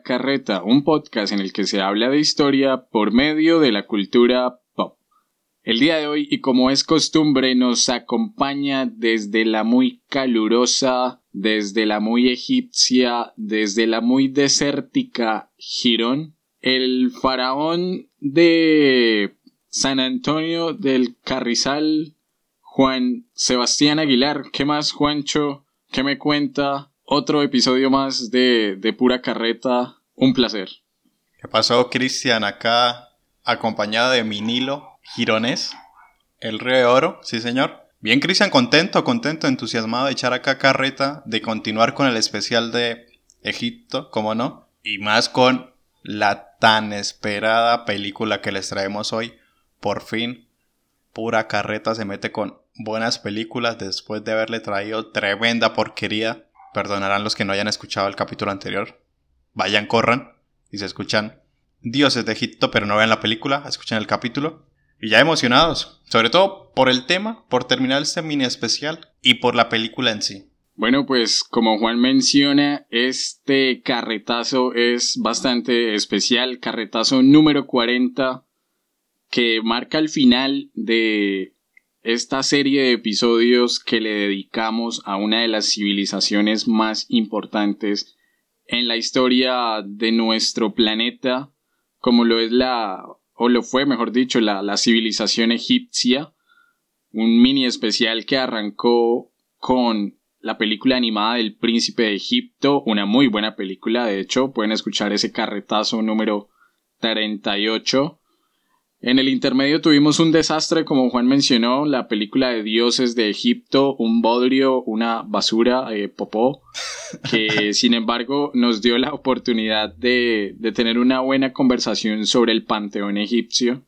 Carreta, un podcast en el que se habla de historia por medio de la cultura pop. El día de hoy, y como es costumbre, nos acompaña desde la muy calurosa, desde la muy egipcia, desde la muy desértica Girón, el faraón de San Antonio del Carrizal, Juan Sebastián Aguilar. ¿Qué más, Juancho? ¿Qué me cuenta? Otro episodio más de, de Pura Carreta. Un placer. ¿Qué pasó, Cristian? Acá acompañada de Minilo Girones, el Río de Oro, sí señor. Bien, Cristian, contento, contento, entusiasmado de echar acá carreta, de continuar con el especial de Egipto, como no, y más con la tan esperada película que les traemos hoy. Por fin, pura carreta se mete con buenas películas después de haberle traído tremenda porquería Perdonarán los que no hayan escuchado el capítulo anterior. Vayan, corran y se escuchan Dioses de Egipto, pero no vean la película, escuchen el capítulo. Y ya emocionados, sobre todo por el tema, por terminar este mini especial y por la película en sí. Bueno, pues como Juan menciona, este carretazo es bastante especial, carretazo número 40, que marca el final de esta serie de episodios que le dedicamos a una de las civilizaciones más importantes en la historia de nuestro planeta, como lo es la, o lo fue, mejor dicho, la, civilización egipcia, un mini especial que arrancó con la película animada del príncipe de Egipto, una muy buena película, de hecho, pueden escuchar ese carretazo número 38 en el intermedio tuvimos un desastre, como Juan mencionó, la película de dioses de Egipto, un bodrio, una basura, eh, popó, que sin embargo nos dio la oportunidad de, de tener una buena conversación sobre el panteón egipcio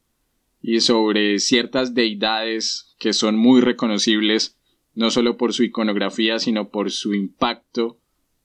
y sobre ciertas deidades que son muy reconocibles, no solo por su iconografía, sino por su impacto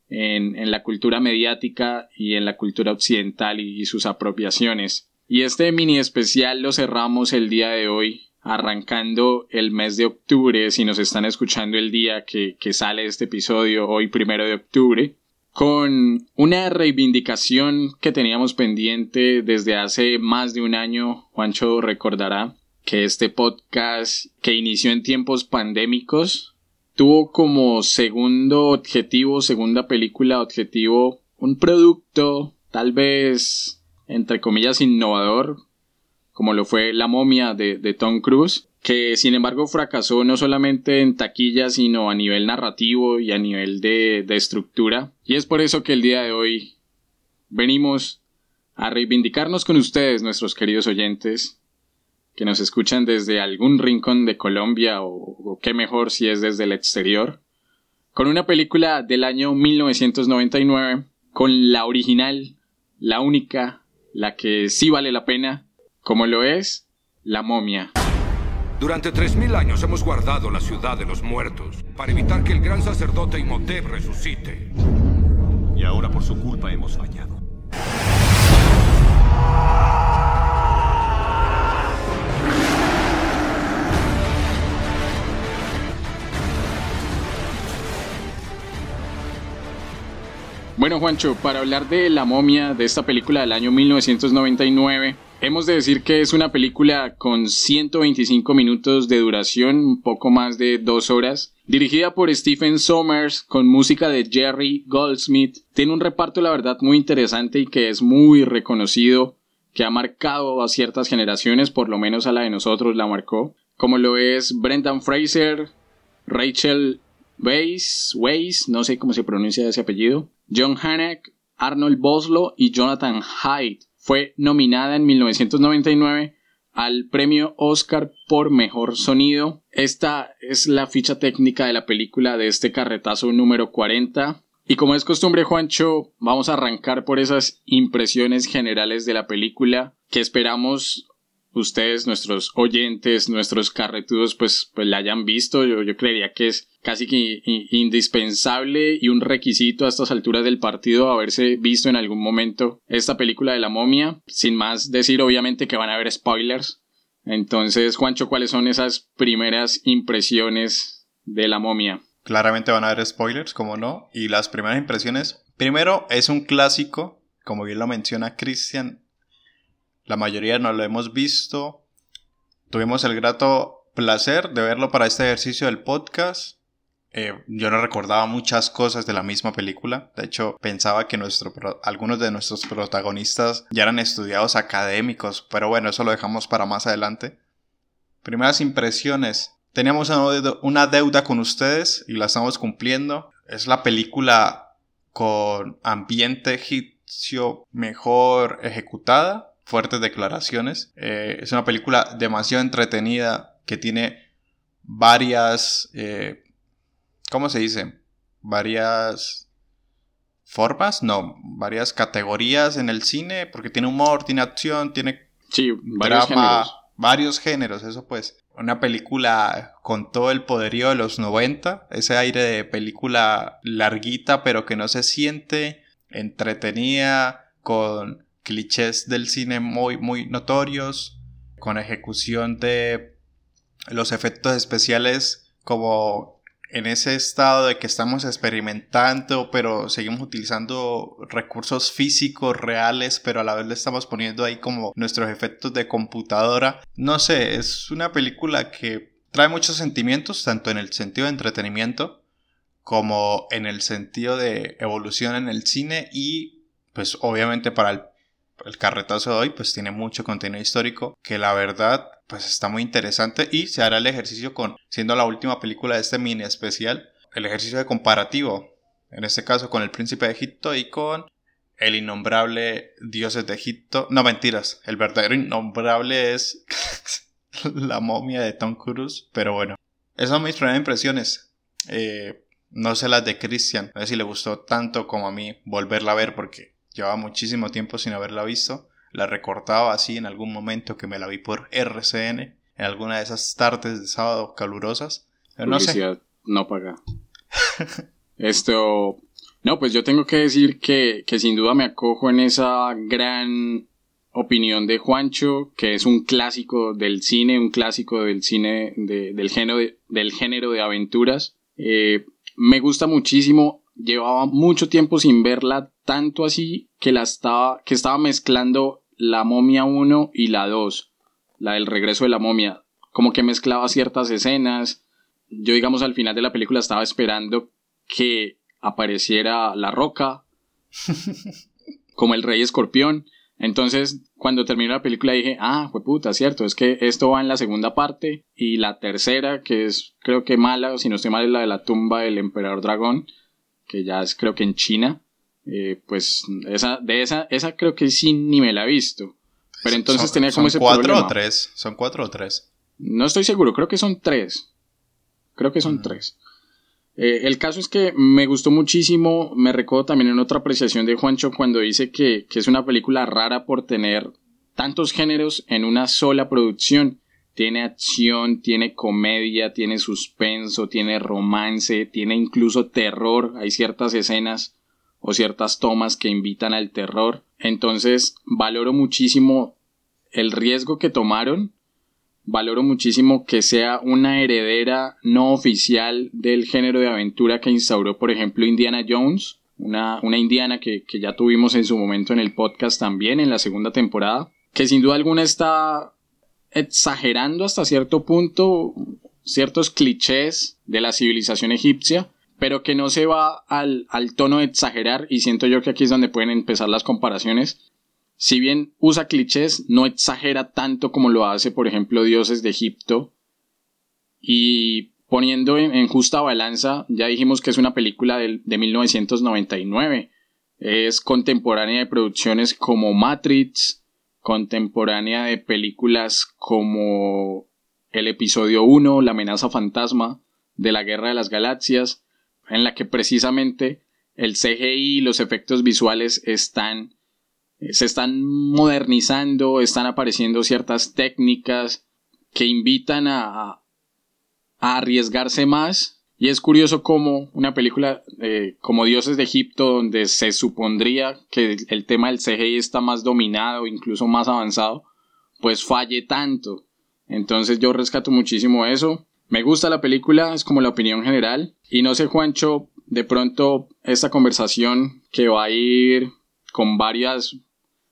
en, en la cultura mediática y en la cultura occidental y sus apropiaciones. Y este mini especial lo cerramos el día de hoy, arrancando el mes de octubre, si nos están escuchando el día que, sale este episodio, hoy primero de octubre, con una reivindicación que teníamos pendiente desde hace más de un año, Juancho recordará que este podcast que inició en tiempos pandémicos tuvo como segundo objetivo, segunda película objetivo, un producto tal vez entre comillas, innovador, como lo fue La momia de, Tom Cruise, que sin embargo fracasó no solamente en taquilla, sino a nivel narrativo y a nivel de, de estructura. Y es por eso que el día de hoy venimos a reivindicarnos con ustedes, nuestros queridos oyentes, que nos escuchan desde algún rincón de Colombia o, o, qué mejor si es desde el exterior, con una película del año 1999, con la original, la única, la que sí vale la pena, como lo es la momia. Durante 3.000 años hemos guardado la ciudad de los muertos para evitar que el gran sacerdote Imhotep resucite. Y ahora por su culpa hemos fallado. Bueno, Juancho, para hablar de La momia, de esta película del año 1999, hemos de decir que es una película con 125 minutos de duración, un poco más de dos horas, dirigida por Stephen Sommers, con música de Jerry Goldsmith. Tiene un reparto, la verdad, muy interesante y que es muy reconocido, que ha marcado a ciertas generaciones, por lo menos a la de nosotros la marcó, como lo es Brendan Fraser, Rachel Weisz, Weisz, no sé cómo se pronuncia ese apellido, John Hanek, Arnold Boslo y Jonathan Haidt. Fue nominada en 1999 al premio Oscar por mejor sonido. Esta es la ficha técnica de la película de este carretazo número 40. Y como es costumbre, Juancho, vamos a arrancar por esas impresiones generales de la película que esperamos ustedes, nuestros oyentes, nuestros carretudos, pues, pues la hayan visto. Yo, yo creería que es casi que indispensable y un requisito a estas alturas del partido haberse visto en algún momento esta película de la momia. Sin más decir, obviamente, que van a haber spoilers. Entonces, Juancho, ¿cuáles son esas primeras impresiones de la momia? Claramente van a haber spoilers, como no. Y las primeras impresiones Primero, es un clásico, como bien lo menciona Cristian. La mayoría no lo hemos visto. Tuvimos el grato placer de verlo para este ejercicio del podcast. Eh, yo no recordaba muchas cosas de la misma película. De hecho, pensaba que algunos de nuestros protagonistas ya eran estudiados académicos, pero bueno, eso lo dejamos para más adelante. Primeras impresiones. Teníamos una deuda con ustedes y la estamos cumpliendo. Es la película con ambiente egipcio mejor ejecutada, fuertes declaraciones. Eh, es una película demasiado entretenida que tiene varias eh, ¿cómo se dice? Varias formas, no, varias categorías en el cine, porque tiene humor, tiene acción, tiene sí, varios drama, géneros. varios géneros, eso pues. Una película con todo el poderío de los 90, ese aire de película larguita pero que no se siente, entretenida, con clichés del cine muy, muy notorios, con ejecución de los efectos especiales como en ese estado de que estamos experimentando, pero seguimos utilizando recursos físicos reales, pero a la vez le estamos poniendo ahí como nuestros efectos de computadora. No sé, es una película que trae muchos sentimientos, tanto en el sentido de entretenimiento como en el sentido de evolución en el cine y pues obviamente para el, el carretazo de hoy pues tiene mucho contenido histórico que la verdad pues está muy interesante y se hará el ejercicio con, siendo la última película de este mini especial, el ejercicio de comparativo, en este caso con el príncipe de Egipto y con el innombrable dioses de Egipto. No, mentiras, el verdadero innombrable es la momia de Tom Cruise, pero bueno, esas son mis primeras impresiones. Eh, no sé las de Christian, a ver si le gustó tanto como a mí volverla a ver porque llevaba muchísimo tiempo sin haberla visto la recortaba así en algún momento que me la vi por RCN, en alguna de esas tardes de sábado calurosas. no sé. no paga. Esto, no, pues yo tengo que decir que, que sin duda me acojo en esa gran opinión de Juancho, que es un clásico del cine, un clásico del cine del, género de, del género de aventuras. Eh, me gusta muchísimo, llevaba mucho tiempo sin verla tanto así que la estaba, que estaba mezclando la momia 1 y la 2, la del regreso de la momia, como que mezclaba ciertas escenas. Yo digamos al final de la película estaba esperando que apareciera la roca, como el rey escorpión. Entonces, cuando terminó la película dije, ah, fue puta, cierto, es que esto va en la segunda parte y la tercera, que es creo que mala, si no estoy mal, es la de la tumba del emperador dragón, que ya es creo que en China. Eh, pues esa, de esa, esa creo que sí ni me la he visto. Pero entonces tenía como ese cuatro o tres? ¿Son cuatro o tres? No estoy seguro, creo que son tres. Creo que son mm. tres. Eh, el caso es que me gustó muchísimo, me recuerdo también en otra apreciación de Juancho cuando dice que, que es una película rara por tener tantos géneros en una sola producción. Tiene acción, tiene comedia, tiene suspenso, tiene romance, tiene incluso terror. Hay ciertas escenas o ciertas tomas que invitan al terror. Entonces valoro muchísimo el riesgo que tomaron. Valoro muchísimo que sea una heredera no oficial del género de aventura que instauró, por ejemplo, Indiana Jones, una, una indiana que, que ya tuvimos en su momento en el podcast también, en la segunda temporada, que sin duda alguna está exagerando hasta cierto punto ciertos clichés de la civilización egipcia, pero que no se va al, tono de exagerar y siento yo que aquí es donde pueden empezar las comparaciones. Si bien usa clichés, no exagera tanto como lo hace, por ejemplo, Dioses de Egipto. Y poniendo en, justa balanza, ya dijimos que es una película de, de 1999. Es contemporánea de producciones como Matrix, contemporánea de películas como el episodio 1, La amenaza fantasma, de la Guerra de las Galaxias, en la que precisamente el CGI y los efectos visuales están eh, se están modernizando, están apareciendo ciertas técnicas que invitan a, a arriesgarse más. Y es curioso como una película como Dioses de Egipto, donde se supondría que el tema del CGI está más dominado, incluso más avanzado, pues falle tanto. Entonces yo rescato muchísimo eso. Me gusta la película, es como la opinión general. Y no sé, Juancho, de pronto esta conversación que va a ir con varias,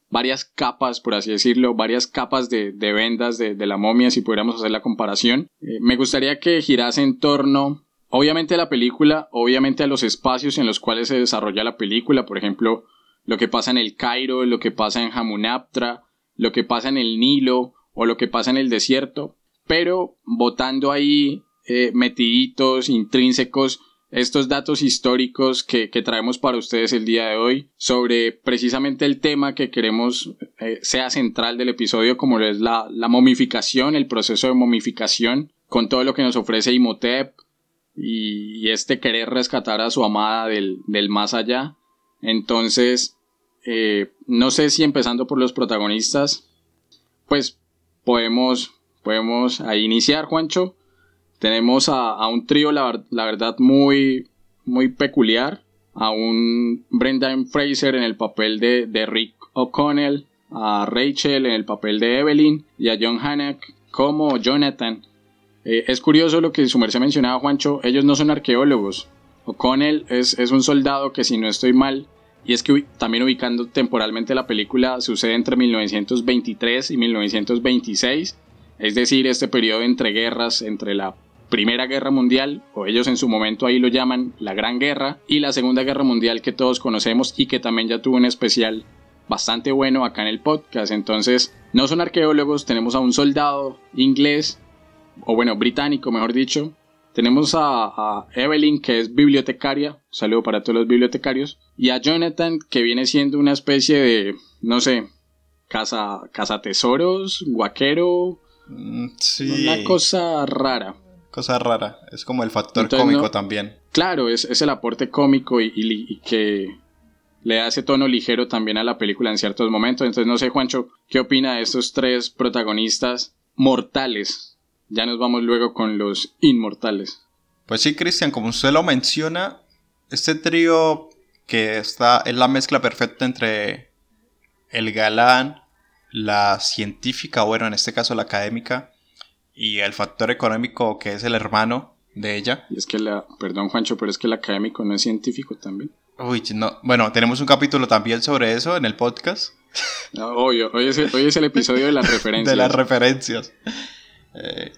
varias capas, por así decirlo, varias capas de, vendas de, la momia, si pudiéramos hacer la comparación. Eh, me gustaría que girase en torno, obviamente a la película, obviamente a los espacios en los cuales se desarrolla la película, por ejemplo, lo que pasa en el Cairo, lo que pasa en Hamunaptra, lo que pasa en el Nilo o lo que pasa en el desierto, pero votando ahí eh, metiditos, intrínsecos, estos datos históricos que, traemos para ustedes el día de hoy sobre precisamente el tema que queremos eh, sea central del episodio como es la, momificación, el proceso de momificación con todo lo que nos ofrece Imhotep y, este querer rescatar a su amada del, más allá. Entonces, eh, no sé si empezando por los protagonistas, pues podemos, podemos ahí iniciar, Juancho. Tenemos a, un trío, la, verdad, muy, muy peculiar. A un Brendan Fraser en el papel de, Rick O'Connell, a Rachel en el papel de Evelyn y a John Hannock como Jonathan. Eh, es curioso lo que su merced mencionaba, Juancho. Ellos no son arqueólogos. O'Connell es, es un soldado que, si no estoy mal, y es que también ubicando temporalmente la película, sucede entre 1923 y 1926, es decir, este periodo entre guerras, entre la Primera Guerra Mundial, o ellos en su momento ahí lo llaman la Gran Guerra, y la Segunda Guerra Mundial que todos conocemos y que también ya tuvo un especial bastante bueno acá en el podcast. Entonces, no son arqueólogos, tenemos a un soldado inglés, o bueno, británico, mejor dicho. Tenemos a, Evelyn, que es bibliotecaria, saludo para todos los bibliotecarios, y a Jonathan, que viene siendo una especie de, no sé, casa, casa tesoros, guaquero, sí. una cosa rara cosa rara. Es como el factor cómico también. Claro, es, es, el aporte cómico y, que le hace tono ligero también a la película en ciertos momentos. Entonces, no sé, Juancho, ¿qué opina de estos tres protagonistas mortales? Ya nos vamos luego con los inmortales. Pues sí, Cristian, como usted lo menciona, este trío que está es la mezcla perfecta entre el galán, la científica, bueno, en este caso la académica, y el factor económico que es el hermano de ella. Y es que la, perdón Juancho, pero es que el académico no es científico también. Uy, no, bueno, tenemos un capítulo también sobre eso en el podcast. No, obvio, hoy es, el, episodio de las referencias. de las referencias. Eh,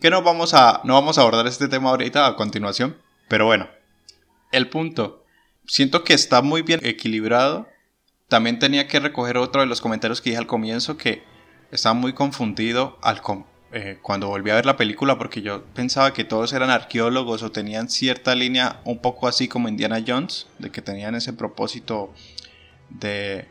que no vamos a, no vamos a abordar este tema ahorita a continuación, pero bueno, el punto. Siento que está muy bien equilibrado. También tenía que recoger otro de los comentarios que dije al comienzo que estaba muy confundido al eh, cuando volví a ver la película porque yo pensaba que todos eran arqueólogos o tenían cierta línea un poco así como Indiana Jones, de que tenían ese propósito de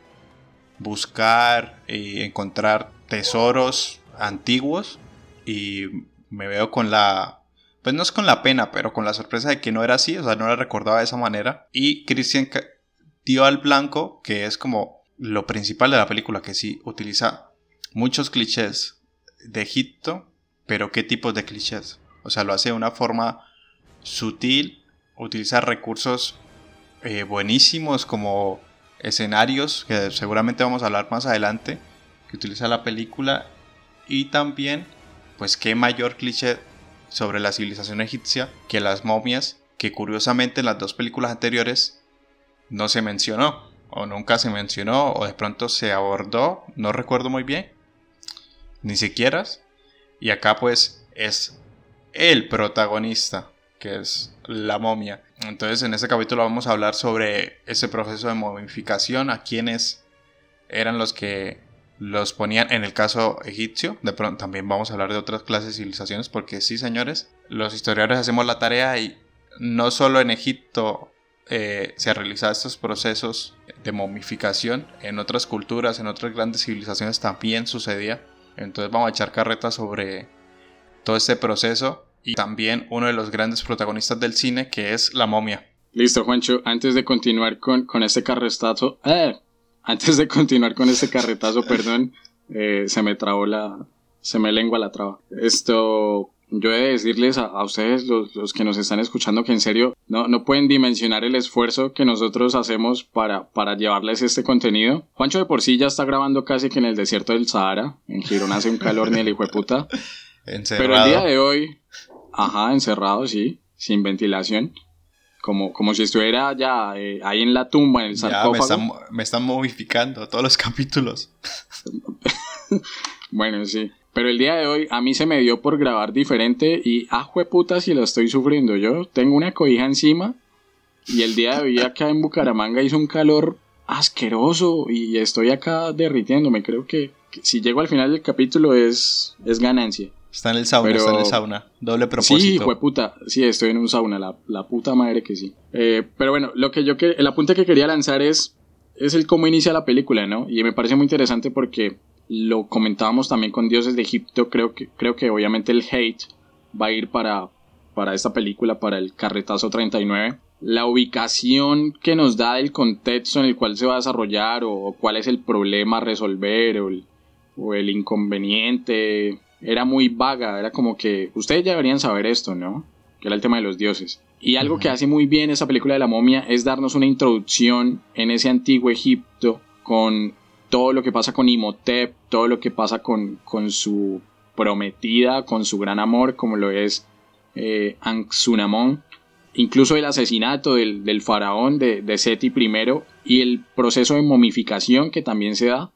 buscar y encontrar tesoros antiguos y me veo con la pues no es con la pena, pero con la sorpresa de que no era así, o sea, no la recordaba de esa manera. Y Christian dio al blanco, que es como lo principal de la película, que sí utiliza muchos clichés de Egipto, pero ¿qué tipos de clichés? O sea, lo hace de una forma sutil, utiliza recursos eh, buenísimos como escenarios, que seguramente vamos a hablar más adelante, que utiliza la película, y también, pues qué mayor cliché sobre la civilización egipcia que las momias, que curiosamente en las dos películas anteriores no se mencionó, o nunca se mencionó, o de pronto se abordó, no recuerdo muy bien, ni siquiera. Y acá pues es el protagonista, que es la momia. Entonces en este capítulo vamos a hablar sobre ese proceso de momificación, a quienes eran los que los ponían en el caso egipcio. De pronto también vamos a hablar de otras clases de civilizaciones, porque sí, señores, los historiadores hacemos la tarea y no solo en Egipto eh, se realizan estos procesos de momificación, en otras culturas, en otras grandes civilizaciones también sucedía. Entonces vamos a echar carreta sobre todo este proceso y también uno de los grandes protagonistas del cine que es la momia. Listo, Juancho, antes de continuar con, con este carretazo, ¡eh! antes de continuar con este carretazo, perdón, eh, se me trabó la, se me lengua la traba. Esto, yo he de decirles a, ustedes, los, que nos están escuchando, que en serio no, no pueden dimensionar el esfuerzo que nosotros hacemos para, para llevarles este contenido. Juancho de por sí ya está grabando casi que en el desierto del Sahara. En Girón hace un calor ni el hijo de puta. Pero el día de hoy, ajá, encerrado, sí, sin ventilación. como, como si estuviera ya eh, ahí en la tumba, en el Ya me sarcófago. están, me están modificando todos los capítulos. Bueno, sí. Pero el día de hoy a mí se me dio por grabar diferente y, ah, puta, si lo estoy sufriendo. Yo tengo una cobija encima y el día de hoy acá en Bucaramanga hizo un calor asqueroso y estoy acá derritiéndome. Creo que, que si llego al final del capítulo es, es ganancia. Está en el sauna, Pero- está en el sauna. Doble Sí, propósito. puta. Sí, estoy en un sauna, la, la puta madre que sí. Eh, pero bueno, lo que yo que, el apunte que quería lanzar es, es el cómo inicia la película, ¿no? Y me parece muy interesante porque lo comentábamos también con Dioses de Egipto. Creo que, creo que obviamente el hate va a ir para, para esta película, para el Carretazo 39. La ubicación que nos da el contexto en el cual se va a desarrollar o, o cuál es el problema a resolver o el, o el inconveniente era muy vaga, era como que ustedes ya deberían saber esto, ¿no? Que era el tema de los dioses. Y algo que hace muy bien esa película de la momia es darnos una introducción en ese antiguo Egipto con todo lo que pasa con Imhotep, todo lo que pasa con, con su prometida, con su gran amor, como lo es eh, Anxunamón, incluso el asesinato del, del faraón de, de Seti I y el proceso de momificación que también se da.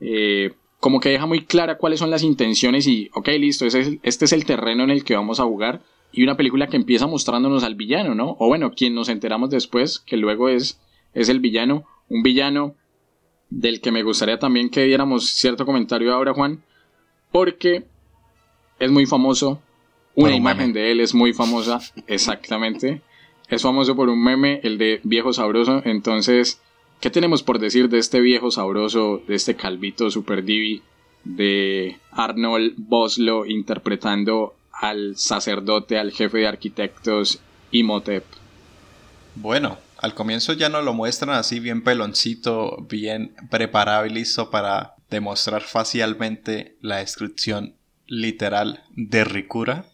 Eh, como que deja muy clara cuáles son las intenciones y, ok, listo, ese es- este es el terreno en el que vamos a jugar. Y una película que empieza mostrándonos al villano, ¿no? O bueno, quien nos enteramos después, que luego es, es el villano. Un villano del que me gustaría también que diéramos cierto comentario ahora, Juan. Porque es muy famoso. Una imagen meme. de él es muy famosa, exactamente. Es famoso por un meme, el de viejo sabroso. Entonces, ¿qué tenemos por decir de este viejo sabroso, de este calvito super divi, de Arnold Boslo interpretando al sacerdote, al jefe de arquitectos Imhotep? Bueno, al comienzo ya nos lo muestran así bien peloncito, bien preparado y listo para demostrar facialmente la descripción literal de Ricura.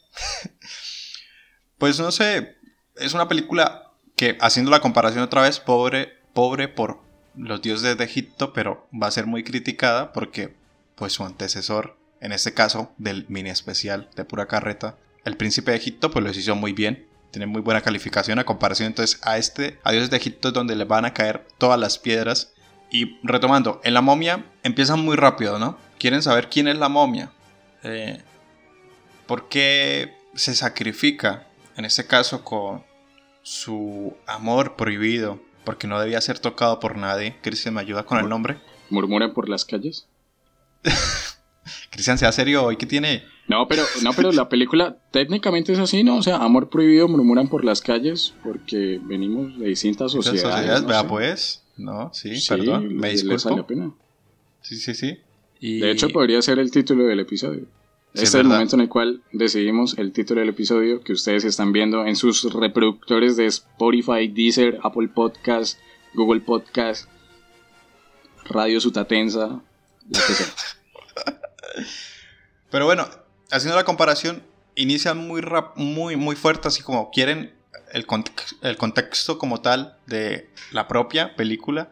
pues no sé, es una película que haciendo la comparación otra vez, pobre, pobre por los dioses de Egipto, pero va a ser muy criticada porque pues su antecesor, en este caso del mini especial de pura carreta, el príncipe de Egipto pues los hizo muy bien, tiene muy buena calificación a comparación entonces a este, a dioses de Egipto es donde le van a caer todas las piedras. Y retomando, en la momia empieza muy rápido, ¿no? Quieren saber quién es la momia. Eh, ¿Por qué se sacrifica? En este caso con su amor prohibido, porque no debía ser tocado por nadie. Cristian, ¿me ayuda con el nombre? ¿Murmuran por las calles? Cristian, sea serio, hoy que tiene... No, pero, no, pero la película técnicamente es así, ¿no? O sea, amor prohibido, murmuran por las calles porque venimos de distintas sociedades. sociedades, no vea sé. pues. No, sí, Sí, perdón, me disculpo. pena. Sí, sí, sí. Y- De hecho, podría ser el título del episodio. Sí, este es es el verdad. momento en el cual decidimos el título del episodio que ustedes están viendo en sus reproductores de Spotify, Deezer, Apple Podcast, Google Podcast, Radio Sutatensa, la que sea. Pero bueno, haciendo la comparación, inician muy, rap- muy, muy fuerte, así como quieren el, el contexto como tal de la propia película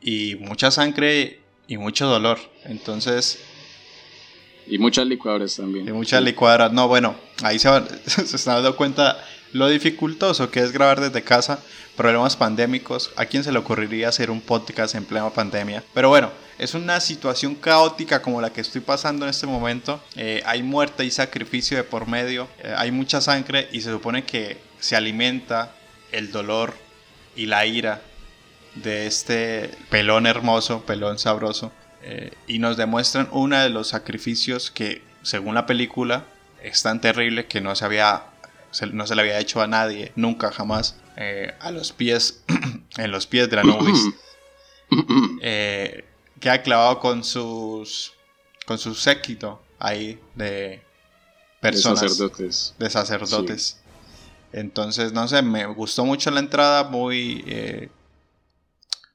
y mucha sangre y mucho dolor. Entonces, Y muchas licuadoras también. y muchas licuadoras. No, bueno, ahí se, van- se están dando cuenta lo dificultoso que es grabar desde casa, problemas pandémicos. ¿A quién se le ocurriría hacer un podcast en plena pandemia? Pero bueno, es una situación caótica como la que estoy pasando en este momento. Eh, hay muerte y sacrificio de por medio, eh, hay mucha sangre y se supone que se alimenta el dolor y la ira de este pelón hermoso, pelón sabroso. Eh, y nos demuestran uno de los sacrificios que, según la película, es tan terrible que no se había se- no se le había hecho a nadie nunca jamás eh, a los pies en los pies de Anubis eh, queda clavado con sus con su séquito ahí de personas De sacerdotes. de sacerdotes. Entonces, no sé, me gustó mucho la entrada, muy eh,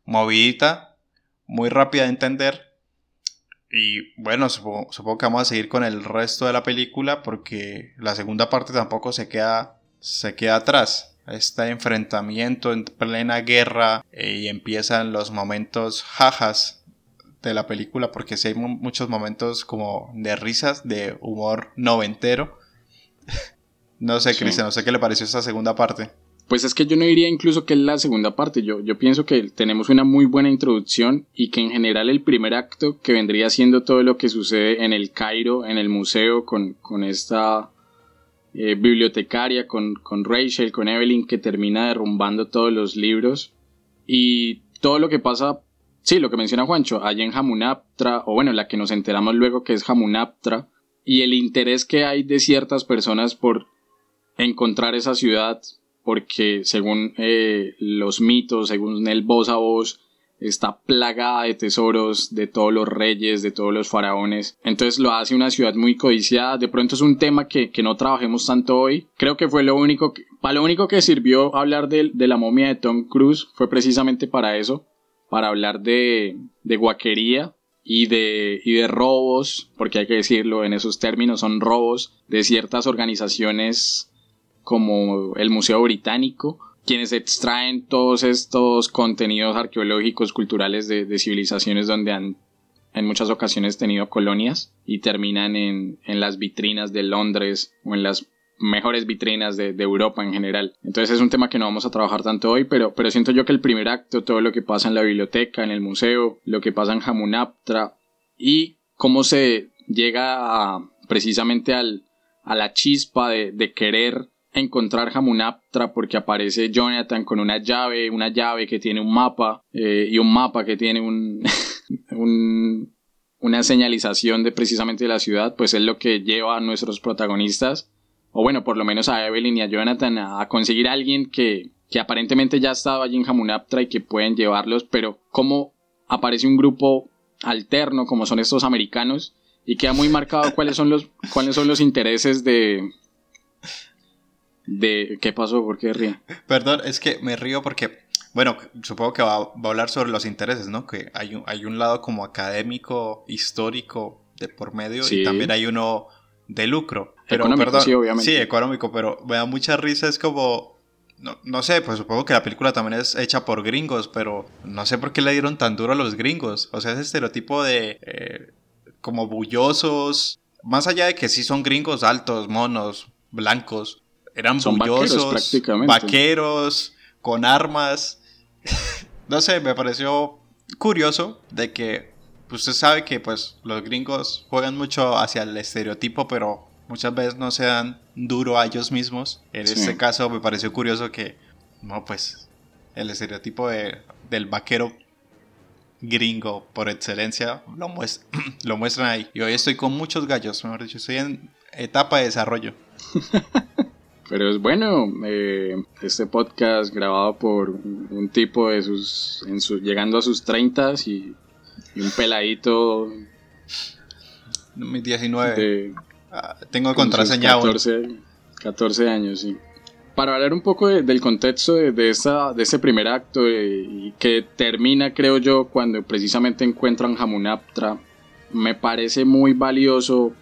movidita, muy rápida de entender. Y bueno, supongo, supongo que vamos a seguir con el resto de la película porque la segunda parte tampoco se queda, se queda atrás. Este enfrentamiento en plena guerra eh, y empiezan los momentos jajas de la película porque sí hay mu- muchos momentos como de risas, de humor noventero. no sé, Sí. Cristian, no sé qué le pareció esta segunda parte. Pues es que yo no diría incluso que es la segunda parte, yo, yo pienso que tenemos una muy buena introducción y que en general el primer acto que vendría siendo todo lo que sucede en el Cairo, en el museo, con, con esta eh, bibliotecaria, con, con Rachel, con Evelyn, que termina derrumbando todos los libros. Y todo lo que pasa, sí, lo que menciona Juancho, allá en Hamunaptra, o bueno, la que nos enteramos luego que es Hamunaptra, y el interés que hay de ciertas personas por encontrar esa ciudad, porque según eh, los mitos, según el voz está plagada de tesoros de todos los reyes, de todos los faraones. Entonces lo hace una ciudad muy codiciada. De pronto es un tema que, no trabajemos tanto hoy. Creo que fue lo único que, para lo único que sirvió hablar de, de la momia de Tom Cruise fue precisamente para eso, para hablar de, de guaquería y de, y de robos, porque hay que decirlo en esos términos, son robos de ciertas organizaciones como el Museo Británico, quienes extraen todos estos contenidos arqueológicos, culturales de, civilizaciones donde han en muchas ocasiones tenido colonias y terminan en, las vitrinas de Londres o en las mejores vitrinas de, Europa en general. Entonces es un tema que no vamos a trabajar tanto hoy, pero, pero siento yo que el primer acto, todo lo que pasa en la biblioteca, en el museo, lo que pasa en Hamunaptra y cómo se llega precisamente al, a la chispa de, de querer encontrar Hamunaptra porque aparece Jonathan con una llave, una llave que tiene un mapa eh, y un mapa que tiene un, una señalización de precisamente de la ciudad, pues es lo que lleva a nuestros protagonistas, o bueno, por lo menos a Evelyn y a Jonathan, a, conseguir a alguien que, que aparentemente ya estaba allí en Hamunaptra y que pueden llevarlos, pero como aparece un grupo alterno como son estos americanos y queda muy marcado cuáles son los, cuáles son los intereses de, de qué pasó, por qué ríe. Perdón, es que me río porque, bueno, supongo que va, a hablar sobre los intereses, ¿no? Que hay un, hay un lado como académico, histórico de por medio y también hay uno de lucro. Pero, económico, sí, obviamente. Sí, económico, pero me da mucha risa, es como... No, no, sé, pues supongo que la película también es hecha por gringos, pero no sé por qué le dieron tan duro a los gringos. O sea, ese estereotipo de... Eh, como bullosos. Más allá de que sí son gringos altos, monos, blancos eran Son bullosos, vaqueros, vaqueros, con armas. no sé, me pareció curioso de que pues, usted sabe que pues los gringos juegan mucho hacia el estereotipo, pero muchas veces no se dan duro a ellos mismos. En este caso me pareció curioso que, no, pues el estereotipo de, del vaquero gringo por excelencia lo, lo muestran ahí. Y hoy estoy con muchos gallos, mejor dicho, estoy en etapa de desarrollo. Pero es bueno, eh, este podcast grabado por un tipo de sus, en su, llegando a sus 30 y, y un peladito. Mis 19. Ah, tengo contraseña 14, 14 años, sí. Para hablar un poco del contexto de, de, esta, de ese primer acto y que termina, creo yo, cuando precisamente encuentran Hamunaptra, me parece muy valioso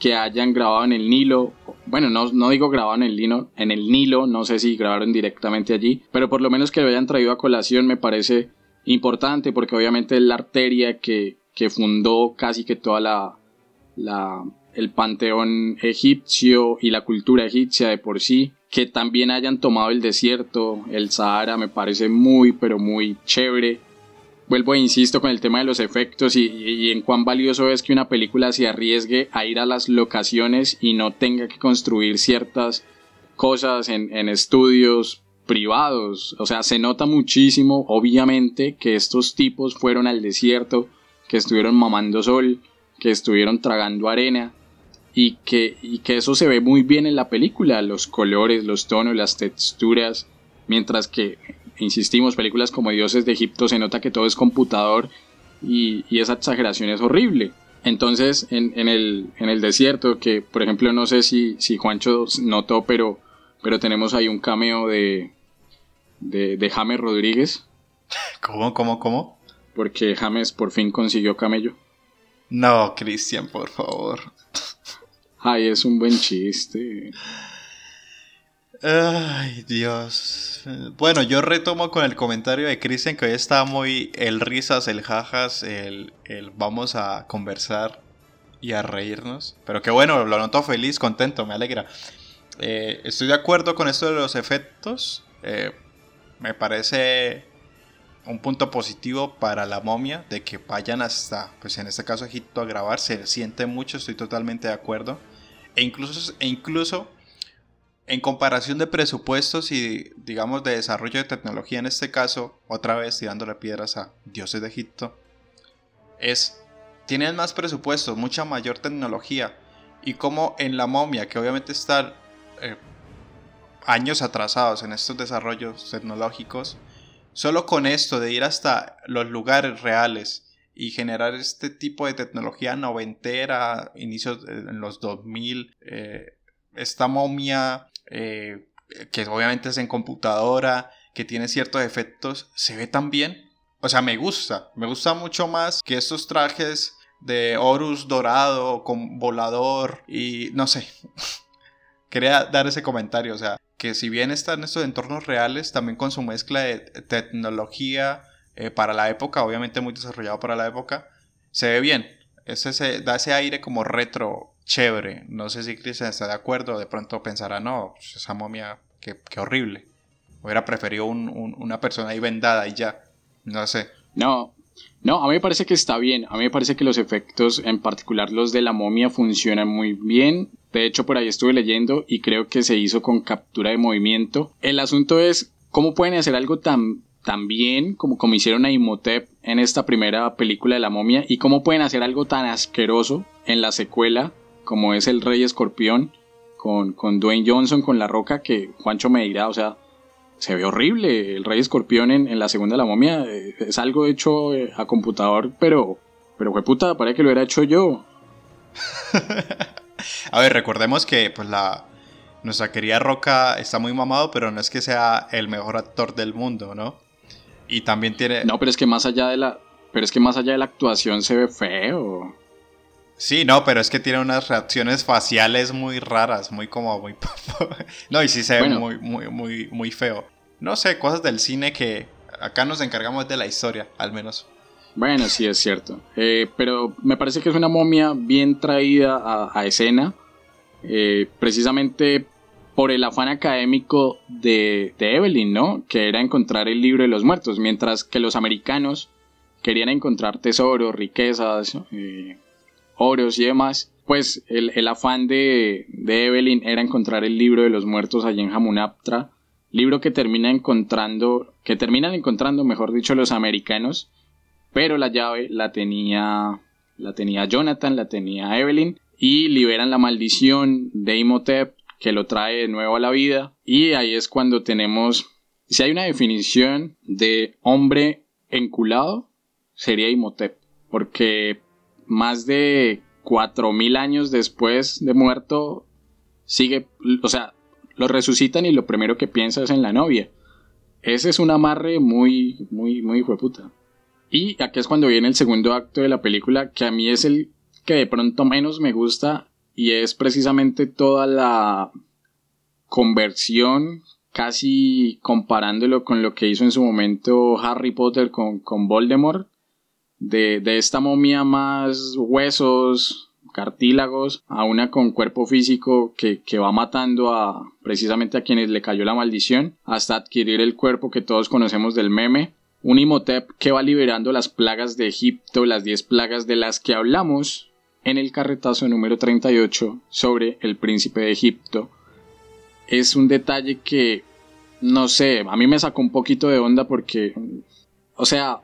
que hayan grabado en el Nilo. Bueno, no, no digo grabado en el, Nilo, en el Nilo, no sé si grabaron directamente allí, pero por lo menos que lo hayan traído a colación me parece importante porque obviamente es la arteria que, que fundó casi que toda la, la, el panteón egipcio y la cultura egipcia de por sí. Que también hayan tomado el desierto, el Sahara, me parece muy, pero muy chévere vuelvo e insisto con el tema de los efectos y, en cuán valioso es que una película se arriesgue a ir a las locaciones y no tenga que construir ciertas cosas en, en estudios privados. O sea, se nota muchísimo, obviamente, que estos tipos fueron al desierto, que estuvieron mamando sol, que estuvieron tragando arena. Y que, y que eso se ve muy bien en la película, los colores, los tonos, las texturas, mientras que insistimos, películas como Dioses de Egipto se nota que todo es computador y, esa exageración es horrible. Entonces, en, el, en, el, desierto, que por ejemplo no sé si, si Juancho notó, pero, pero tenemos ahí un cameo de, de, de James Rodríguez. ¿Cómo, cómo, cómo? Porque James por fin consiguió camello. No, Cristian, por favor. Ay, es un buen chiste. Ay, Dios. Bueno, yo retomo con el comentario de Cristian que hoy está muy el risas, el jajas, el, el, vamos a conversar y a reírnos. Pero que bueno, lo noto feliz, contento, me alegra. Eh, estoy de acuerdo con esto de los efectos. eh, me parece un punto positivo para la momia de que vayan hasta, pues en este caso Egipto a grabar, se siente mucho, estoy totalmente de acuerdo. E incluso, e incluso en comparación de presupuestos y digamos de desarrollo de tecnología en este caso, otra vez tirándole piedras a dioses de Egipto, es, tienen más presupuestos, mucha mayor tecnología. Y como en la momia, que obviamente está eh, años atrasados en estos desarrollos tecnológicos, solo con esto de ir hasta los lugares reales y generar este tipo de tecnología noventera, inicios en los 2000, eh, esta momia eh, que obviamente es en computadora, que tiene ciertos efectos, se ve tan bien. O sea, me gusta, me gusta mucho más que estos trajes de Horus dorado con volador y no sé. Quería dar ese comentario, o sea, que si bien está en estos entornos reales, también con su mezcla de tecnología eh, para la época, obviamente muy desarrollado para la época, se ve bien. Ese, da ese aire como retro, chévere. No sé si Cristian está de acuerdo, de pronto pensará, no, pues, esa momia, qué, horrible. Hubiera preferido una persona ahí vendada y ya. No sé. No, no, a mí me parece que está bien. A mí me parece que los efectos, en particular los de la momia, funcionan muy bien. De hecho, por ahí estuve leyendo y creo que se hizo con captura de movimiento. El asunto es cómo pueden hacer algo tan, tan bien como, como hicieron a Imhotep en esta primera película de la momia y cómo pueden hacer algo tan asqueroso en la secuela como es el Rey Escorpión con, con Dwayne Johnson, con La Roca, que Juancho me dirá, o sea, se ve horrible. El Rey Escorpión en, en la segunda de la momia eh, es algo hecho eh, a computador, pero, pero fue puta, parece que lo hubiera hecho yo. A ver, recordemos que pues la nuestra querida Roca está muy mamado, pero no es que sea el mejor actor del mundo, ¿no? Y también tiene No, pero es que más allá de la pero es que más allá de la actuación se ve feo. Sí, no, pero es que tiene unas reacciones faciales muy raras, muy como muy No, y sí se ve muy muy muy muy feo. No sé, cosas del cine que acá nos encargamos de la historia, al menos. Bueno, sí, es cierto. Eh, pero me parece que es una momia bien traída a, escena, eh, precisamente por el afán académico de, Evelyn, ¿no? Que era encontrar el libro de los muertos, mientras que los americanos querían encontrar tesoros, riquezas, eh, oros y demás. Pues el, afán de, de, Evelyn era encontrar el libro de los muertos allí en Hamunaptra, libro que termina encontrando, que terminan encontrando, mejor dicho, los americanos pero la llave la tenía, la tenía Jonathan, la tenía Evelyn, y liberan la maldición de Imhotep que lo trae de nuevo a la vida. Y ahí es cuando tenemos, si hay una definición de hombre enculado, sería Imhotep, porque más de 4.000 años después de muerto, sigue, o sea, lo resucitan y lo primero que piensa es en la novia. Ese es un amarre muy, muy, muy hijo puta. Y aquí es cuando viene el segundo acto de la película, que a mí es el que de pronto menos me gusta, y es precisamente toda la conversión, casi comparándolo con lo que hizo en su momento Harry Potter con, con Voldemort, de, de esta momia más huesos, cartílagos, a una con cuerpo físico que, que, va matando a precisamente a quienes le cayó la maldición, hasta adquirir el cuerpo que todos conocemos del meme, un Imhotep que va liberando las plagas de Egipto, las 10 plagas de las que hablamos en el carretazo número 38 sobre el príncipe de Egipto. Es un detalle que, no sé, a mí me sacó un poquito de onda porque, o sea,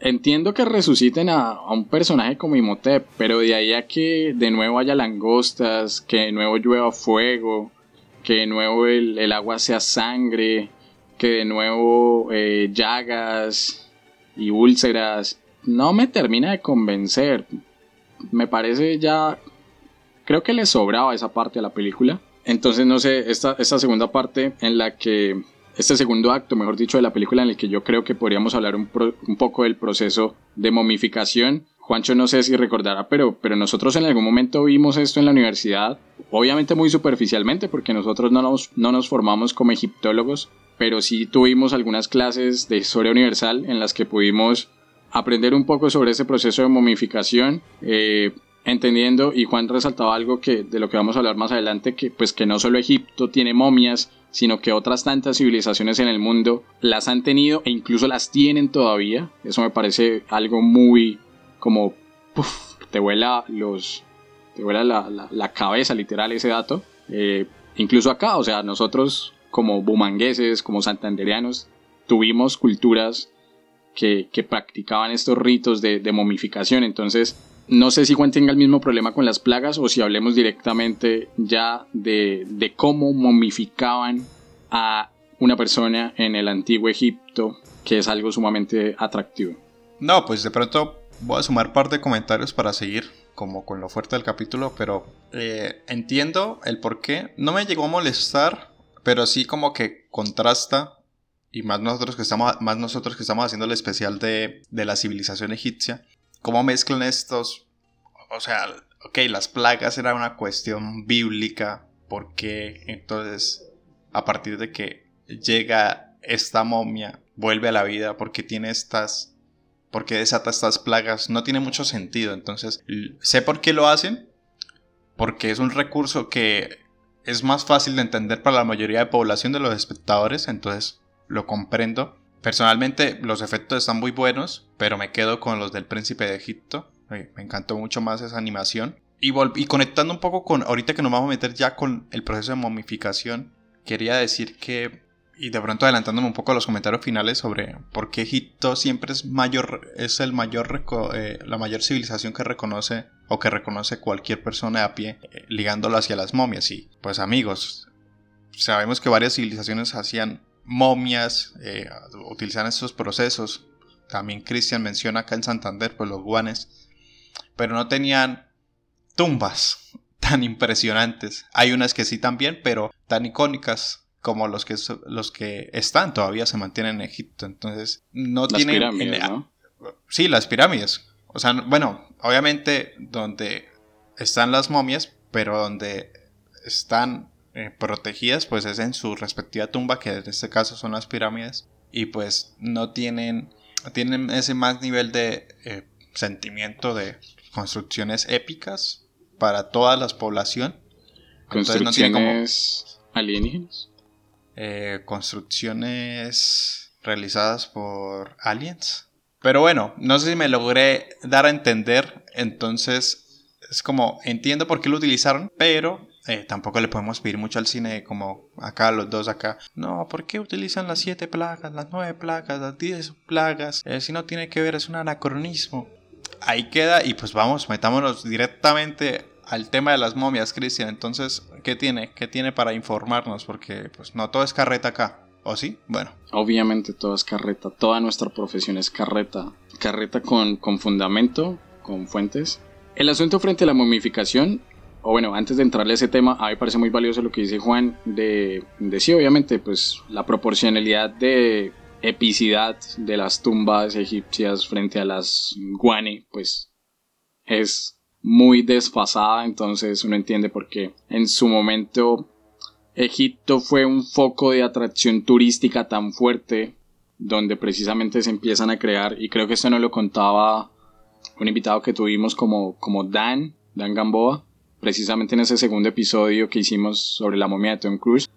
entiendo que resuciten a, un personaje como Imhotep, pero de ahí a que de nuevo haya langostas, que de nuevo llueva fuego, que de nuevo el agua sea sangre, que de nuevo eh, llagas y úlceras no me termina de convencer. Me parece ya... Creo que le sobraba esa parte a la película. Entonces, no sé, esta, esta segunda parte en la que... Este segundo acto, mejor dicho, de la película en el que yo creo que podríamos hablar un, poco del proceso de momificación. Juancho no sé si recordará, pero, nosotros en algún momento vimos esto en la universidad, obviamente muy superficialmente porque nosotros no nos, no nos formamos como egiptólogos, pero sí tuvimos algunas clases de historia universal en las que pudimos aprender un poco sobre ese proceso de momificación. Eh, entendiendo, y Juan resaltaba algo que de lo que vamos a hablar más adelante, que pues que no solo Egipto tiene momias, sino que otras tantas civilizaciones en el mundo las han tenido e incluso las tienen todavía. Eso me parece algo muy como te vuela los te vuela la, cabeza literal ese dato. Eh, incluso acá, o sea, nosotros como bumangueses, como santandereanos, tuvimos culturas que, practicaban estos ritos de, momificación. Entonces, no sé si Juan tenga el mismo problema con las plagas o si hablemos directamente ya de, de cómo momificaban a una persona en el antiguo Egipto, que es algo sumamente atractivo. No, pues de pronto voy a sumar par de comentarios para seguir como con lo fuerte del capítulo, pero eh, entiendo el por qué. No me llegó a molestar, pero sí como que contrasta. Y más nosotros que estamos, más nosotros que estamos haciendo el especial de, de la civilización egipcia. Cómo mezclan estos. O sea, ok, las plagas era una cuestión bíblica. Porque entonces, a partir de que llega esta momia, vuelve a la vida porque tiene estas porque desata estas plagas, no tiene mucho sentido. Entonces, sé por qué lo hacen, porque es un recurso que es más fácil de entender para la mayoría de población de los espectadores, entonces lo comprendo. Personalmente los efectos están muy buenos, pero me quedo con los del príncipe de Egipto. Me encantó mucho más esa animación. Y, y conectando un poco con, ahorita que nos vamos a meter ya con el proceso de momificación, quería decir que y de pronto adelantándome un poco a los comentarios finales sobre por qué Egipto siempre es mayor, es el mayor, eh, la mayor civilización que reconoce o que reconoce cualquier persona a pie, eh, ligándolo hacia las momias. Y pues amigos, sabemos que varias civilizaciones hacían momias, eh, utilizan estos procesos. También Cristian menciona acá en Santander, pues los guanes, pero no tenían tumbas tan impresionantes. Hay unas que sí también, pero tan icónicas como los que, los que están todavía se mantienen en Egipto. Entonces, no las tienen... Pirámides, ¿no? Sí, las pirámides. O sea, bueno, obviamente donde están las momias, pero donde están eh, protegidas, pues es en su respectiva tumba, que en este caso son las pirámides. Y pues no tienen, tienen ese más nivel de eh, sentimiento de construcciones épicas para toda la población. Construcciones alienígenas. Eh, construcciones realizadas por aliens. Pero bueno, no sé si me logré dar a entender, entonces es como entiendo por qué lo utilizaron, pero eh, tampoco le podemos pedir mucho al cine como acá, los dos acá. No, ¿por qué utilizan las siete plagas, las nueve plagas, las diez plagas? Eh, si no tiene que ver, es un anacronismo. Ahí queda y pues vamos, metámonos directamente al tema de las momias, Cristian. Entonces, ¿qué tiene? ¿Qué tiene para informarnos? Porque pues no todo es carreta acá. ¿O sí? Bueno. Obviamente todo es carreta. Toda nuestra profesión es carreta. Carreta con, con fundamento, con fuentes. El asunto frente a la momificación, o bueno, antes de entrarle a ese tema, a mí me parece muy valioso lo que dice Juan de, de sí, obviamente, pues la proporcionalidad de epicidad de las tumbas egipcias frente a las guane, pues es muy desfasada, entonces uno entiende por qué. En su momento Egipto fue un foco de atracción turística tan fuerte donde precisamente se empiezan a crear, y creo que esto no lo contaba un invitado que tuvimos como, como Dan, Dan Gamboa, precisamente en ese segundo episodio que hicimos sobre la momia de Tom Cruise,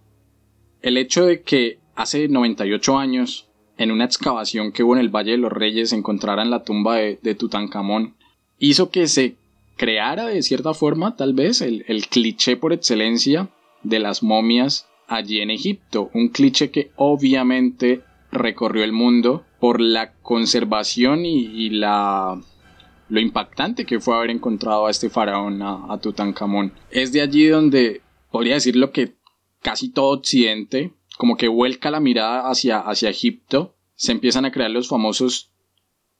el hecho de que hace 98 años, en una excavación que hubo en el Valle de los Reyes, encontraran la tumba de, de Tutankamón, hizo que se creara de cierta forma tal vez el, cliché por excelencia de las momias allí en Egipto, un cliché que obviamente recorrió el mundo por la conservación y, la lo impactante que fue haber encontrado a este faraón, a, a, Tutankamón. Es de allí donde podría decirlo que casi todo Occidente como que vuelca la mirada hacia, hacia Egipto, se empiezan a crear los famosos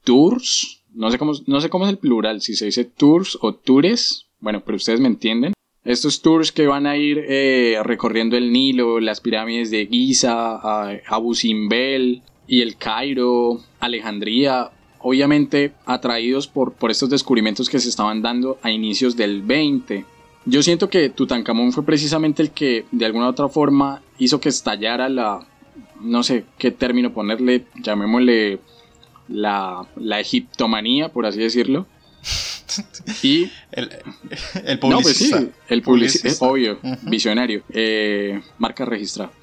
tours no sé cómo, no sé cómo es el plural, si se dice tours o tours, bueno, pero ustedes me entienden. Estos tours que van a ir eh, recorriendo el Nilo, las pirámides de Giza, Abu Simbel y el Cairo, Alejandría, obviamente atraídos por, por estos descubrimientos que se estaban dando a inicios del 20. Yo siento que Tutankamón fue precisamente el que de alguna u otra forma hizo que estallara la, no sé qué término ponerle, llamémosle la, egiptomanía, por así decirlo. Y El, el No, pues sí, publicista. el publicista, Publicista. obvio, visionario, eh, marca registrada.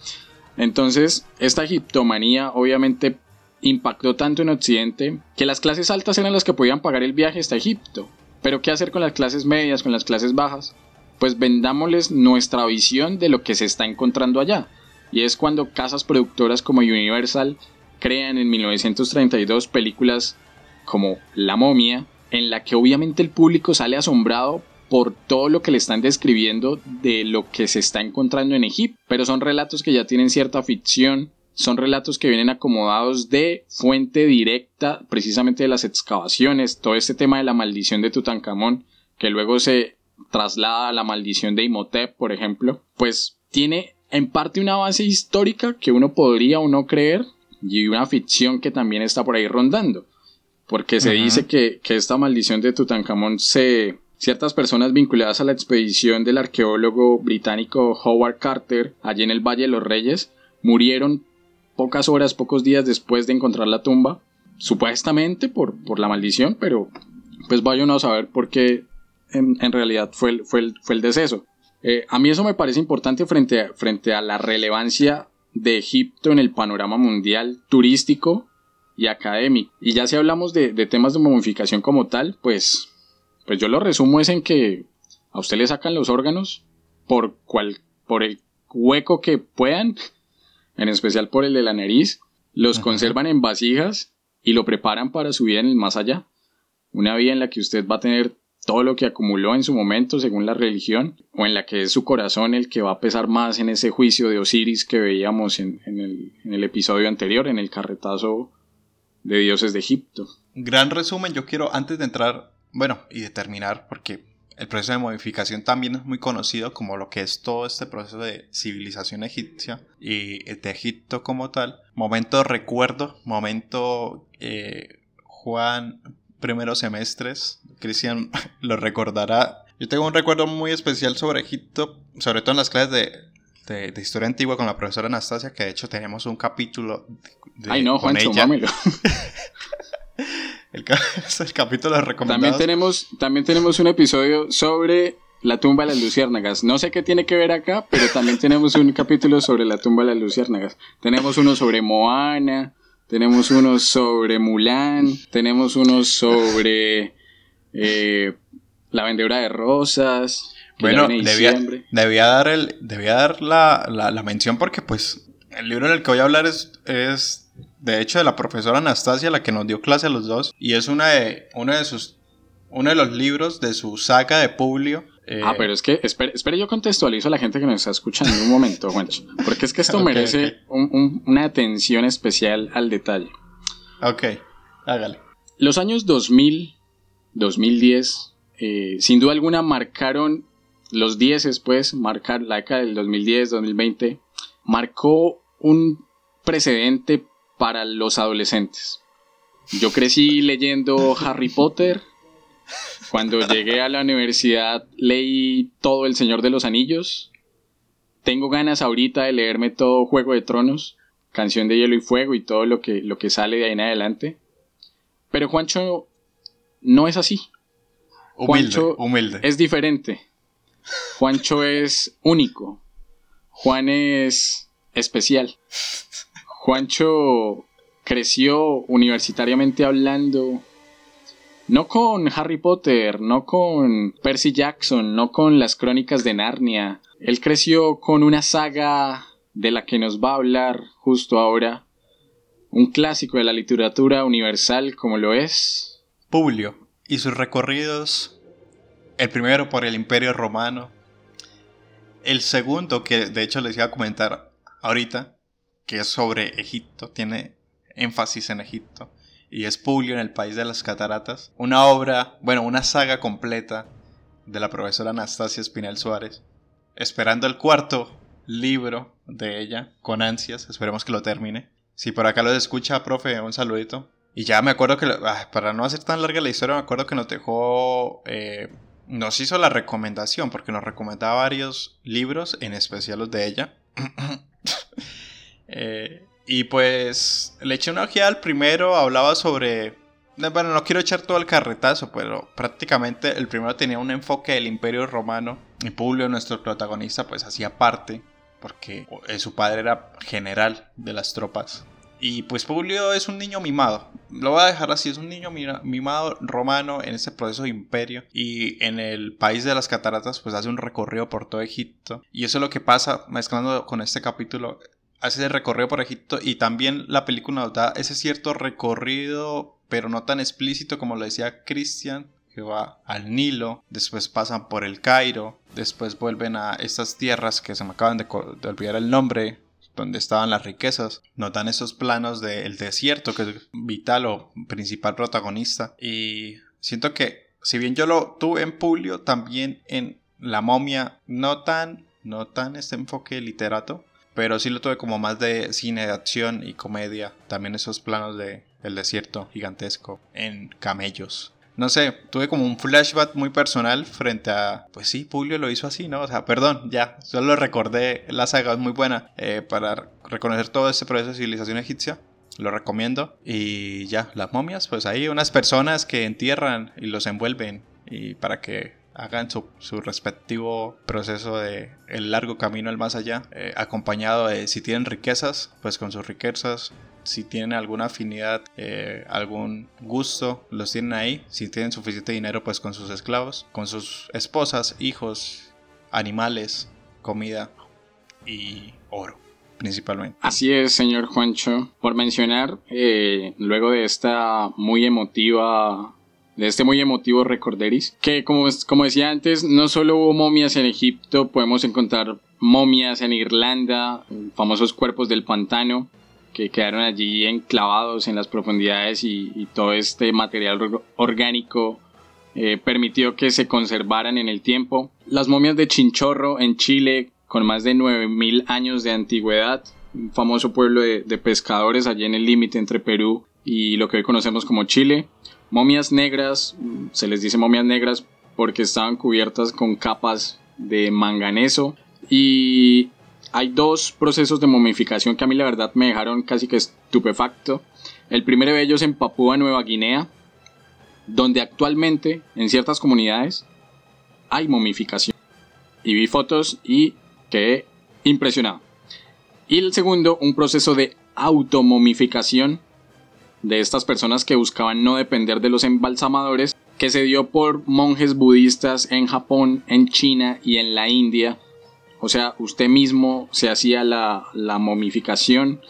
Entonces, esta egiptomanía obviamente impactó tanto en Occidente que las clases altas eran las que podían pagar el viaje hasta Egipto. Pero ¿qué hacer con las clases medias, con las clases bajas? Pues vendámosles nuestra visión de lo que se está encontrando allá. Y es cuando casas productoras como Universal crean en 1932 películas como La momia, en la que obviamente el público sale asombrado por todo lo que le están describiendo de lo que se está encontrando en Egipto, pero son relatos que ya tienen cierta ficción, son relatos que vienen acomodados de fuente directa precisamente de las excavaciones, todo este tema de la maldición de Tutankamón, que luego se traslada a la maldición de Imhotep, por ejemplo, pues tiene en parte una base histórica que uno podría o no creer y una ficción que también está por ahí rondando porque se dice que, que esta maldición de Tutankamón se... Ciertas personas vinculadas a la expedición del arqueólogo británico Howard Carter, allí en el Valle de los Reyes, murieron pocas horas, pocos días después de encontrar la tumba, supuestamente por, por la maldición, pero pues vaya uno a saber por qué en, en realidad fue el, fue el, fue el deceso. Eh, a mí eso me parece importante frente a, frente a la relevancia de Egipto en el panorama mundial turístico y académico. Y ya si hablamos de, de temas de momificación como tal, pues, pues yo lo resumo es en que a usted le sacan los órganos por, cual, por el hueco que puedan, en especial por el de la nariz, los Ajá. conservan en vasijas y lo preparan para su vida en el más allá. Una vida en la que usted va a tener todo lo que acumuló en su momento según la religión, o en la que es su corazón el que va a pesar más en ese juicio de Osiris que veíamos en, en el, en el episodio anterior, en el carretazo de dioses de Egipto. Gran resumen, yo quiero antes de entrar, bueno, y de terminar, porque el proceso de modificación también es muy conocido como lo que es todo este proceso de civilización egipcia y de Egipto como tal. Momento recuerdo, momento eh, Juan, primeros semestres, Cristian lo recordará. Yo tengo un recuerdo muy especial sobre Egipto, sobre todo en las clases de, de, de historia antigua con la profesora Anastasia, que de hecho tenemos un capítulo de, Ay no, con Juancho, ella. El, ca- es el capítulo de recomendados. También tenemos, también tenemos un episodio sobre la tumba de las luciérnagas. No sé qué tiene que ver acá, pero también tenemos un capítulo sobre la tumba de las luciérnagas. Tenemos uno sobre Moana, tenemos uno sobre Mulan, tenemos uno sobre eh, la vendedora de rosas. Bueno, debía, debía dar, el, debía dar la, la- la mención porque pues el libro en el que voy a hablar es, es de hecho de la profesora Anastasia, la que nos dio clase a los dos, y es una de, uno de sus, uno de los libros de su saga de Publio. eh, Ah, pero es que, espere, espere, yo contextualizo a la gente que nos está escuchando un momento, Juancho. Porque es que esto merece un- una atención especial al detalle. Ok, hágale. Los años 2000, 2010, eh, sin duda alguna marcaron los 10 después, marcar la década del 2010, 2020, marcó un precedente para los adolescentes. Yo crecí leyendo Harry Potter. Cuando llegué a la universidad leí todo El Señor de los Anillos. Tengo ganas ahorita de leerme todo Juego de Tronos, Canción de Hielo y Fuego y todo lo que, lo que sale de ahí en adelante. Pero Juancho no es así. Humilde, Juancho humilde. Es diferente. Juancho es único. Juan es especial. Juancho creció universitariamente hablando no con Harry Potter, no con Percy Jackson, no con las crónicas de Narnia. Él creció con una saga de la que nos va a hablar justo ahora. Un clásico de la literatura universal como lo es Publio y sus recorridos. El primero por el Imperio Romano. El segundo, que de hecho les iba a comentar ahorita, que es sobre Egipto, tiene énfasis en Egipto. Y es Publio en el país de las cataratas. Una obra, bueno, una saga completa de la profesora Anastasia Espinel Suárez. Esperando el cuarto libro de ella, con ansias, esperemos que lo termine. Si por acá lo escucha, profe, un saludito. Y ya me acuerdo que, ah, para no hacer tan larga la historia, me acuerdo que nos dejó, eh, nos hizo la recomendación, porque nos recomendaba varios libros, en especial los de ella. Eh, y pues le eché una ojeada al primero, hablaba sobre bueno, no quiero echar todo el carretazo, pero prácticamente el primero tenía un enfoque del Imperio Romano y Publio, nuestro protagonista, pues hacía parte, porque eh, su padre era general de las tropas. Y pues Publio es un niño mimado. Lo voy a dejar así, es un niño mimado romano en ese proceso de imperio. Y en el país de las cataratas pues hace un recorrido por todo Egipto. Y eso es lo que pasa mezclando con este capítulo. Hace el recorrido por Egipto y también la película nos da ese cierto recorrido pero no tan explícito como lo decía Christian, que va al Nilo, después pasan por el Cairo, después vuelven a estas tierras que se me acaban de, olvidar el nombre, donde estaban las riquezas, nos dan esos planos del desierto, que es vital o principal protagonista, y siento que si bien yo lo tuve en Publio, también en La momia, no tan, no tan este enfoque literato, pero sí lo tuve como más de cine de acción y comedia, también esos planos de el desierto gigantesco en camellos. No sé, tuve como un flashback muy personal frente a, pues sí, Publio lo hizo así, ¿no? O sea, perdón, ya, solo recordé, la saga es muy buena eh, para reconocer todo este proceso de civilización egipcia. Lo recomiendo. Y ya, las momias, pues hay unas personas que entierran y los envuelven. Y para que hagan su, respectivo proceso de el largo camino al más allá, eh, acompañado de si tienen riquezas, pues con sus riquezas si tienen alguna afinidad, eh, algún gusto, los tienen ahí. Si tienen suficiente dinero, pues con sus esclavos, con sus esposas, hijos, animales, comida y oro principalmente. Así es, señor Juancho. Por mencionar, eh, luego de esta muy emotiva de este muy emotivo recorderis, que como, como decía antes, no solo hubo momias en Egipto, podemos encontrar momias en Irlanda, famosos cuerpos del pantano, que quedaron allí enclavados en las profundidades y, todo este material orgánico eh, permitió que se conservaran en el tiempo. Las momias de Chinchorro en Chile, con más de 9.000 años de antigüedad, un famoso pueblo de, de pescadores allí en el límite entre Perú y lo que hoy conocemos como Chile. Momias negras, se les dice momias negras porque estaban cubiertas con capas de manganeso y hay dos procesos de momificación que a mí la verdad me dejaron casi que estupefacto. El primero de ellos en Papúa Nueva Guinea, donde actualmente en ciertas comunidades hay momificación. Y vi fotos y quedé impresionado. Y el segundo, un proceso de automomificación de estas personas que buscaban no depender de los embalsamadores, que se dio por monjes budistas en Japón, en China y en la India o sea, usted mismo se hacía la, momificación.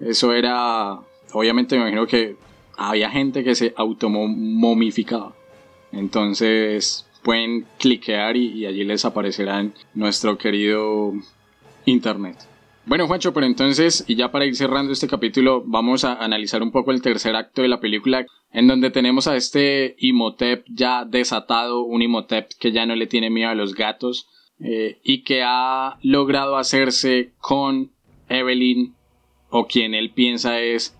Eso era, obviamente me imagino que había gente que se automomificaba. Entonces pueden cliquear y, allí les aparecerá nuestro querido internet. Bueno, Juancho, pero entonces, y ya para ir cerrando este capítulo, vamos a analizar un poco el tercer acto de la película, en donde tenemos a este Imhotep ya desatado, un Imhotep que ya no le tiene miedo a los gatos, eh, y que ha logrado hacerse con Evelyn o quien él piensa es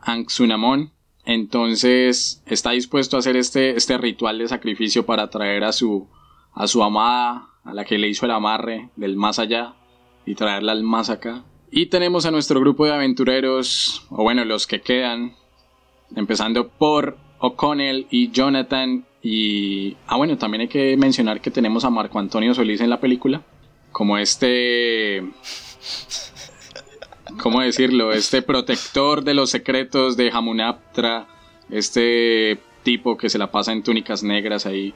Anxunamon. Entonces está dispuesto a hacer este, este ritual de sacrificio para traer a su, a su amada, a la que le hizo el amarre del más allá y traerla al más acá. Y tenemos a nuestro grupo de aventureros, o bueno, los que quedan, empezando por O'Connell y Jonathan, y, ah, bueno, también hay que mencionar que tenemos a Marco Antonio Solís en la película, como este, ¿cómo decirlo? Este protector de los secretos de Hamunaptra, este tipo que se la pasa en túnicas negras ahí.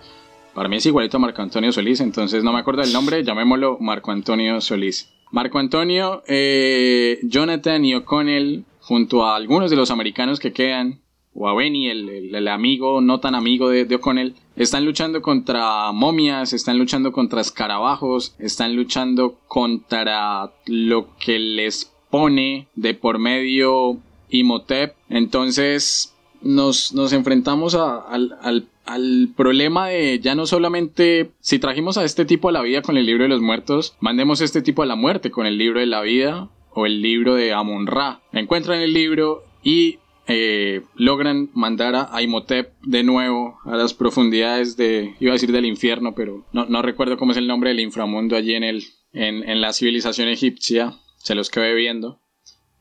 Para mí es igualito a Marco Antonio Solís, entonces no me acuerdo del nombre, llamémoslo Marco Antonio Solís. Marco Antonio, eh, Jonathan y O'Connell, junto a algunos de los americanos que quedan, o a Benny, el, amigo no tan amigo de, O'Connell, están luchando contra momias, están luchando contra escarabajos, están luchando contra lo que les pone de por medio Imhotep. Entonces nos, nos enfrentamos al, al, al, problema de ya no solamente si trajimos a este tipo a la vida con el libro de los muertos, mandemos a este tipo a la muerte con el libro de la vida o el libro de Amon Ra. Encuentran el libro y eh, logran mandar a Imhotep de nuevo a las profundidades de, iba a decir del infierno, pero no, recuerdo cómo es el nombre del inframundo allí en, el, en, la civilización egipcia, se los quedé viendo.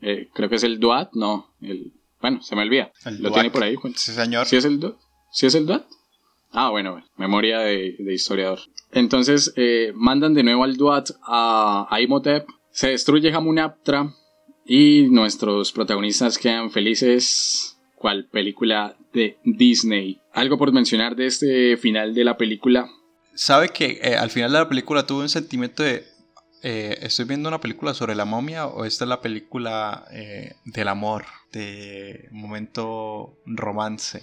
Eh, creo que es el Duat, no, el, Bueno, se me olvida. El ¿Lo Duac. tiene por ahí? Juan? Sí, señor. ¿Sí es el DUAT? ¿Sí es el DUAT? Ah, bueno, memoria de, historiador. Entonces, eh, mandan de nuevo al DUAT a, a Imhotep, se destruye Hamunaptra y nuestros protagonistas quedan felices. ¿Cuál película de Disney? ¿Algo por mencionar de este final de la película? ¿Sabe que eh, al final de la película tuve un sentimiento de... eh, ¿Estoy viendo una película sobre la momia o esta es la película del amor? De momento romance.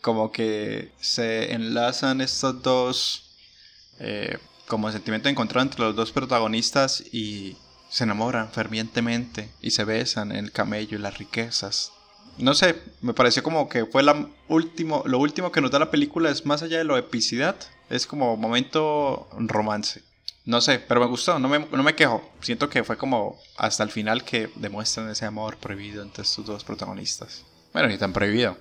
Como que se enlazan estos dos... eh, como sentimiento encontrado entre los dos protagonistas y se enamoran fervientemente y se besan en el camello y las riquezas. No sé, me pareció como que fue la último, lo último que nos da la película es más allá de lo epicidad, es como momento romance. No sé, pero me gustó, no me, no me quejo. Siento que fue como hasta el final que demuestran ese amor prohibido entre estos dos protagonistas. Bueno, ni tan prohibido,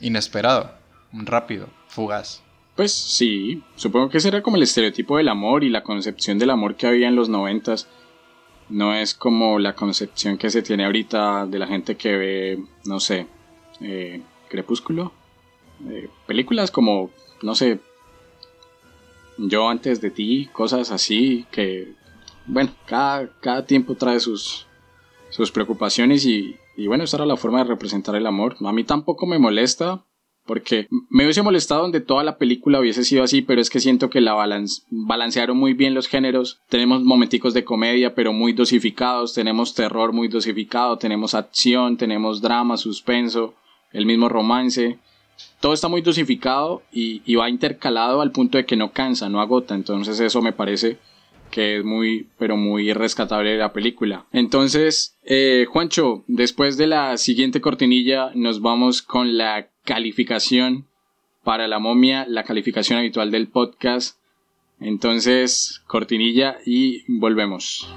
inesperado, rápido, fugaz. Pues sí, supongo que ese era como el estereotipo del amor y la concepción del amor que había en los noventas. No es como la concepción que se tiene ahorita de la gente que ve, no sé, eh, Crepúsculo. Eh, películas como, no sé, Yo antes de ti, cosas así que, bueno, cada, cada tiempo trae sus, sus preocupaciones y, y bueno, esta era la forma de representar el amor. A mí tampoco me molesta, porque me hubiese molestado donde toda la película hubiese sido así, pero es que siento que la balance, balancearon muy bien los géneros. Tenemos momenticos de comedia, pero muy dosificados. Tenemos terror muy dosificado. Tenemos acción, tenemos drama, suspenso, el mismo romance. Todo está muy dosificado y, y va intercalado al punto de que no cansa, no agota. Entonces eso me parece que es muy, pero muy rescatable la película. Entonces, eh, Juancho, después de la siguiente cortinilla nos vamos con la calificación para la momia, la calificación habitual del podcast. Entonces, cortinilla y volvemos.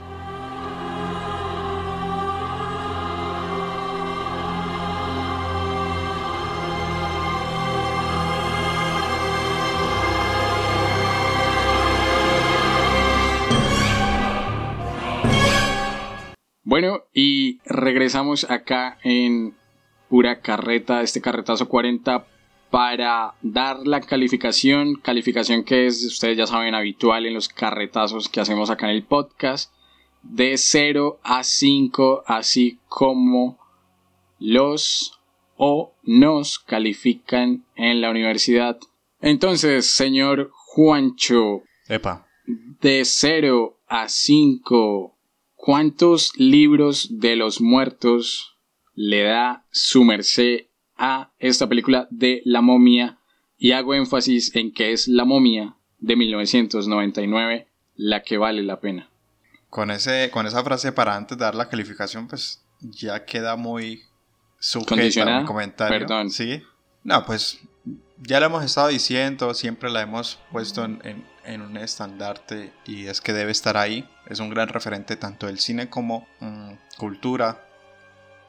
Bueno, y regresamos acá en pura carreta, este carretazo 40 para dar la calificación, calificación que es, ustedes ya saben, habitual en los carretazos que hacemos acá en el podcast, de 0 a 5, así como los o nos califican en la universidad. Entonces, señor Juancho, Epa. de 0 a 5, ¿cuántos libros de los muertos le da su merced a esta película de La momia? Y hago énfasis en que es La momia de 1999 la que vale la pena. Con, ese, con esa frase para antes de dar la calificación, pues ya queda muy sujeta a mi comentario. Perdón. Sí. No, pues ya lo hemos estado diciendo, siempre la hemos puesto en, en- en un estandarte y es que debe estar ahí. Es un gran referente tanto del cine como mm, cultura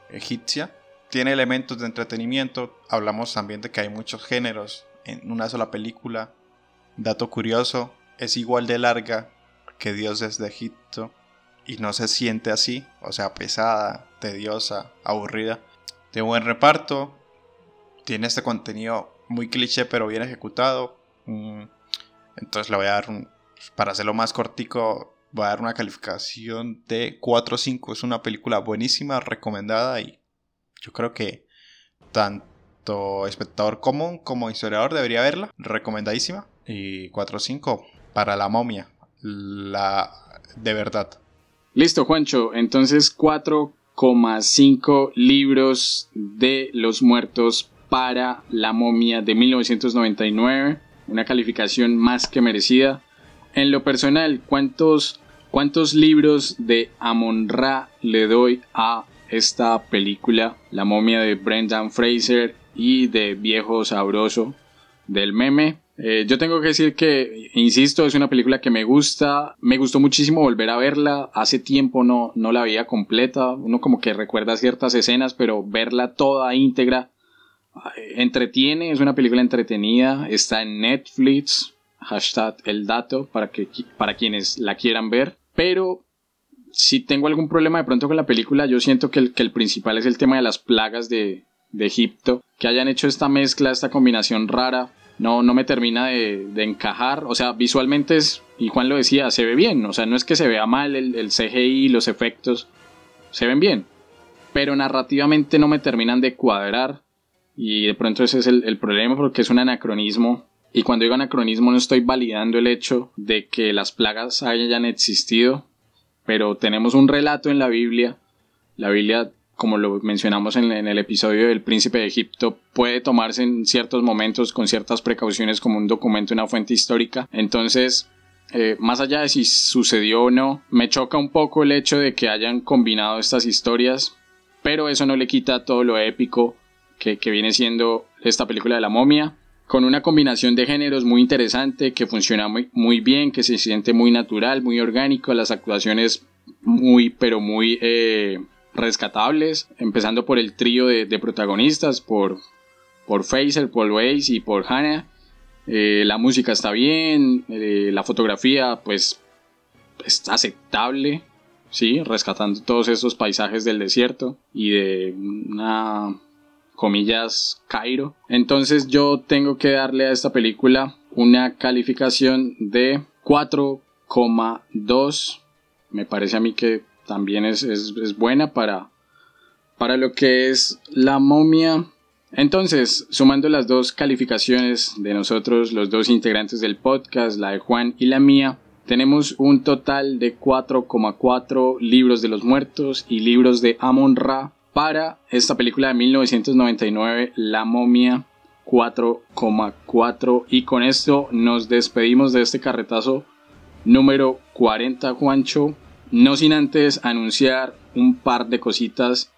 egipcia. Tiene elementos de entretenimiento. Hablamos también de que hay muchos géneros en una sola película. Dato curioso, es igual de larga que Dioses de Egipto y no se siente así, o sea, pesada, tediosa, aburrida. De buen reparto, tiene este contenido muy cliché pero bien ejecutado. Mm, Entonces le voy a dar para hacerlo más cortico, voy a dar una calificación de 4.5. Es una película buenísima, recomendada y yo creo que tanto espectador común como historiador debería verla. Recomendadísima. Y 4.5 para la momia. La de verdad. Listo, Juancho. Entonces 4,5 libros de los muertos para la momia de 1999. Una calificación más que merecida. En lo personal, ¿cuántos, cuántos libros de Amon Ra le doy a esta película? La momia de Brendan Fraser y de Viejo Sabroso del meme. Eh, yo tengo que decir que, insisto, es una película que me gusta. Me gustó muchísimo volver a verla. Hace tiempo no, no la veía completa. Uno como que recuerda ciertas escenas, pero verla toda íntegra eh, entretiene. Es una película entretenida. Está en Netflix. Hashtag el dato para, que, para quienes la quieran ver. Pero si tengo algún problema de pronto con la película, yo siento que el, que el principal es el tema de las plagas de, Egipto, que hayan hecho esta mezcla, esta combinación rara, no, no me termina de, encajar. O sea, visualmente es, y Juan lo decía, se ve bien. O sea, no es que se vea mal el, el CGI, los efectos, se ven bien. Pero narrativamente no me terminan de cuadrar. Y de pronto ese es el, problema porque es un anacronismo. Y cuando digo anacronismo no estoy validando el hecho de que las plagas hayan existido. Pero tenemos un relato en la Biblia. La Biblia como lo mencionamos en, el episodio del Príncipe de Egipto, puede tomarse en ciertos momentos con ciertas precauciones como un documento, una fuente histórica. Entonces, eh, más allá de si sucedió o no, me choca un poco el hecho de que hayan combinado estas historias, pero eso no le quita todo lo épico que, viene siendo esta película de la momia, con una combinación de géneros muy interesante, que funciona muy, muy bien, que se siente muy natural, muy orgánico, las actuaciones muy, pero muy... Eh, rescatables, empezando por el trío de, protagonistas, por, por Fraser, por Weiss y por Hannah. Eh, la música está bien, eh, la fotografía pues está aceptable, sí, rescatando todos esos paisajes del desierto y de una comillas Cairo. Entonces yo tengo que darle a esta película una calificación de 4,2. Me parece a mí que también es, buena para, para lo que es la momia. Entonces, sumando las dos calificaciones de nosotros, los dos integrantes del podcast, la de Juan y la mía, tenemos un total de 4,4 libros de los muertos y libros de Amon Ra para esta película de 1999, La momia 4,4. Y con esto nos despedimos de este carretazo número 40, Juancho. No sin antes anunciar un par de cositas.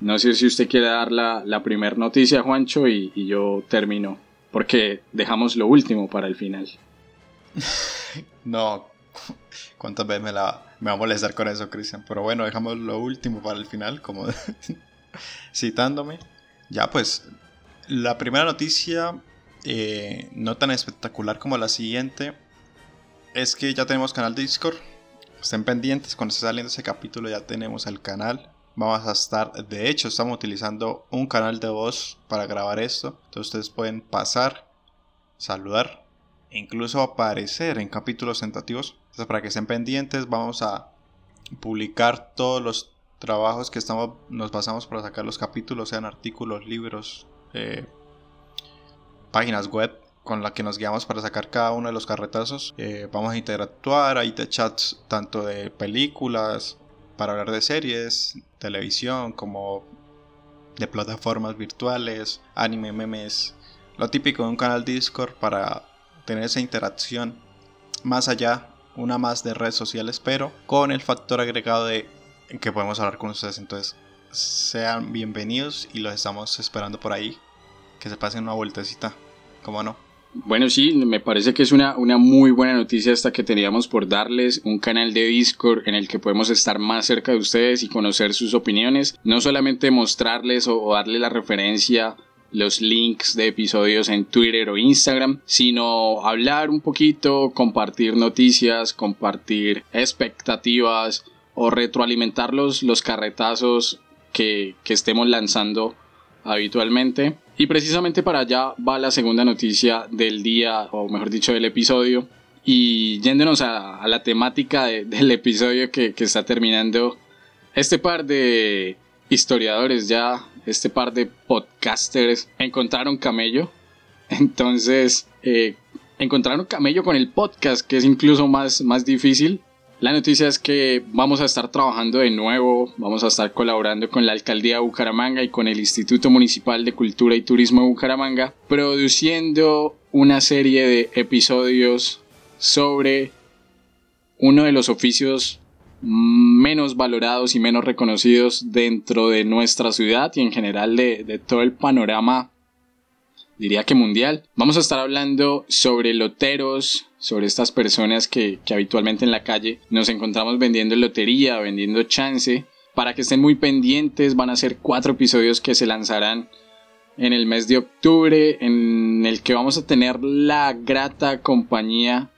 No sé si usted quiere dar la, primera noticia, Juancho, y, yo termino. Porque dejamos lo último para el final. no, ¿cuántas veces me, la, va a molestar con eso, Cristian? Pero bueno, dejamos lo último para el final, como citándome. Ya, pues, la primera noticia, eh, no tan espectacular como la siguiente, es que ya tenemos canal de Discord. Estén pendientes, cuando esté saliendo ese capítulo ya tenemos el canal. Vamos a estar, de hecho estamos utilizando un canal de voz para grabar esto. Entonces ustedes pueden pasar, saludar incluso aparecer en capítulos tentativos. Entonces para que estén pendientes vamos a publicar todos los trabajos que estamos, nos basamos para sacar los capítulos, sean artículos, libros, eh, páginas web con la que nos guiamos para sacar cada uno de los carretazos. Eh, vamos a interactuar, hay chats tanto de películas, para hablar de series, televisión, como de plataformas virtuales, anime, memes, lo típico de un canal Discord para tener esa interacción más allá, una más de redes sociales, pero con el factor agregado de que podemos hablar con ustedes. Entonces, sean bienvenidos y los estamos esperando por ahí. Que se pasen una vueltecita, como no. Bueno, sí, me parece que es una, una muy buena noticia esta que teníamos por darles un canal de Discord en el que podemos estar más cerca de ustedes y conocer sus opiniones. No solamente mostrarles o, darle la referencia los links de episodios en Twitter o Instagram, sino hablar un poquito, compartir noticias, compartir expectativas o retroalimentar los, los carretazos que, que estemos lanzando habitualmente. Y precisamente para allá va la segunda noticia del día, o mejor dicho, del episodio. Y yéndonos a, la temática del episodio que, está terminando, este par de historiadores ya, este par de podcasters, encontraron camello. Entonces, eh, encontraron camello con el podcast, que es incluso más, más difícil. La noticia es que vamos a estar trabajando de nuevo, vamos a estar colaborando con la Alcaldía de Bucaramanga y con el Instituto Municipal de Cultura y Turismo de Bucaramanga, produciendo una serie de episodios sobre uno de los oficios menos valorados y menos reconocidos dentro de nuestra ciudad y en general de, todo el panorama diría que mundial. Vamos a estar hablando sobre loteros, sobre estas personas que, habitualmente en la calle nos encontramos vendiendo lotería, vendiendo chance. Para que estén muy pendientes, van a ser cuatro episodios que se lanzarán en el mes de octubre, en el que vamos a tener la grata compañía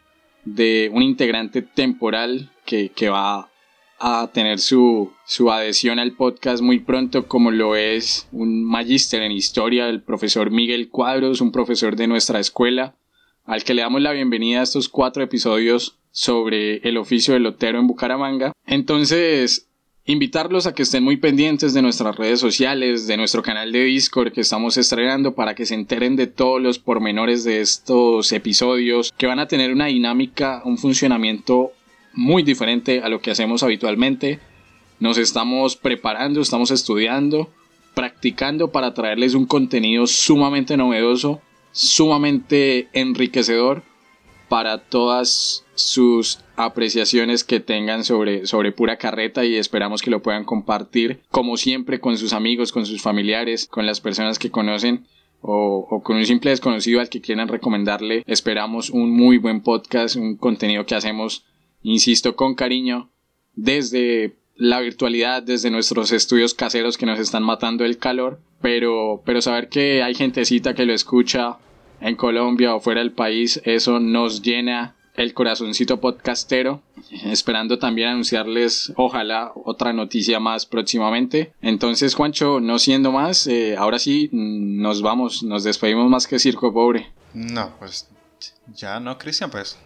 de un integrante temporal que, que va a tener su, su adhesión al podcast muy pronto, como lo es un magíster en historia, el profesor Miguel Cuadros, un profesor de nuestra escuela, al que le damos la bienvenida a estos cuatro episodios sobre el oficio del lotero en Bucaramanga. Entonces, invitarlos a que estén muy pendientes de nuestras redes sociales, de nuestro canal de Discord que estamos estrenando para que se enteren de todos los pormenores de estos episodios que van a tener una dinámica, un funcionamiento muy diferente a lo que hacemos habitualmente. Nos estamos preparando, estamos estudiando, practicando para traerles un contenido sumamente novedoso, sumamente enriquecedor para todas sus apreciaciones que tengan sobre, sobre pura carreta y esperamos que lo puedan compartir como siempre con sus amigos, con sus familiares, con las personas que conocen o, o, con un simple desconocido al que quieran recomendarle. Esperamos un muy buen podcast, un contenido que hacemos, insisto, con cariño desde la virtualidad, desde nuestros estudios caseros que nos están matando el calor, pero, pero saber que hay gentecita que lo escucha en Colombia o fuera del país, eso nos llena el corazoncito podcastero, esperando también anunciarles, ojalá, otra noticia más próximamente. Entonces, Juancho, no siendo más, eh, ahora sí, nos vamos, nos despedimos más que circo pobre. No, pues ya no, Cristian, pues.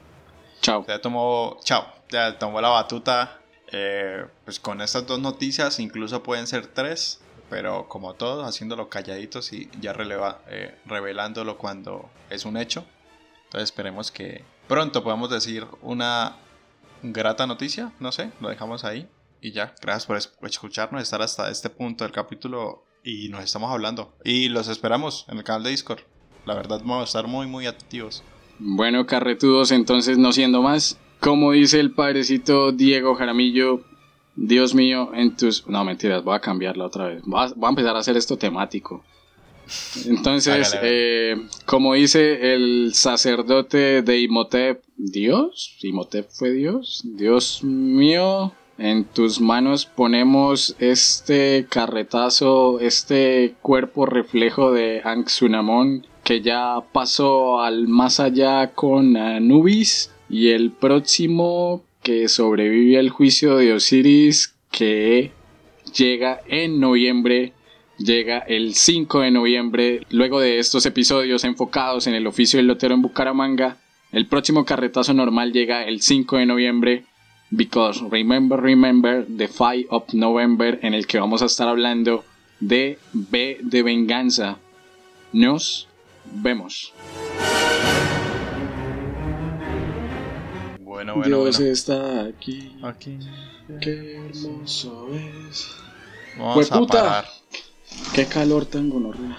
Chao. Ya tomó, chao, ya tomó la batuta. Eh, pues con estas dos noticias, incluso pueden ser tres, pero como todo, haciéndolo calladitos y ya releva, eh, revelándolo cuando es un hecho. Entonces esperemos que pronto podamos decir una grata noticia, no sé, lo dejamos ahí. Y ya, gracias por escucharnos, estar hasta este punto del capítulo y nos estamos hablando. Y los esperamos en el canal de Discord. La verdad vamos a estar muy, muy activos. Bueno, carretudos, entonces no siendo más, como dice el padrecito Diego Jaramillo, Dios mío, en tus... No, mentiras, voy a cambiarla otra vez. Voy a, voy a empezar a hacer esto temático. Entonces, eh, como dice el sacerdote de Imhotep, Dios, Imhotep fue Dios, Dios mío, en tus manos ponemos este carretazo, este cuerpo reflejo de Anxunamón que ya pasó al más allá con Anubis y el próximo que sobrevive al juicio de Osiris que llega en noviembre llega el 5 de noviembre. Luego de estos episodios enfocados en el oficio del lotero en Bucaramanga, el próximo carretazo normal llega el 5 de noviembre. Because remember, remember, the 5 of November, en el que vamos a estar hablando de B de venganza. Nos vemos. Bueno, bueno, Dios bueno. está aquí. Aquí. Qué hermoso es. Vamos a ¡Hueputa! parar. Qué calor tengo, Norrea.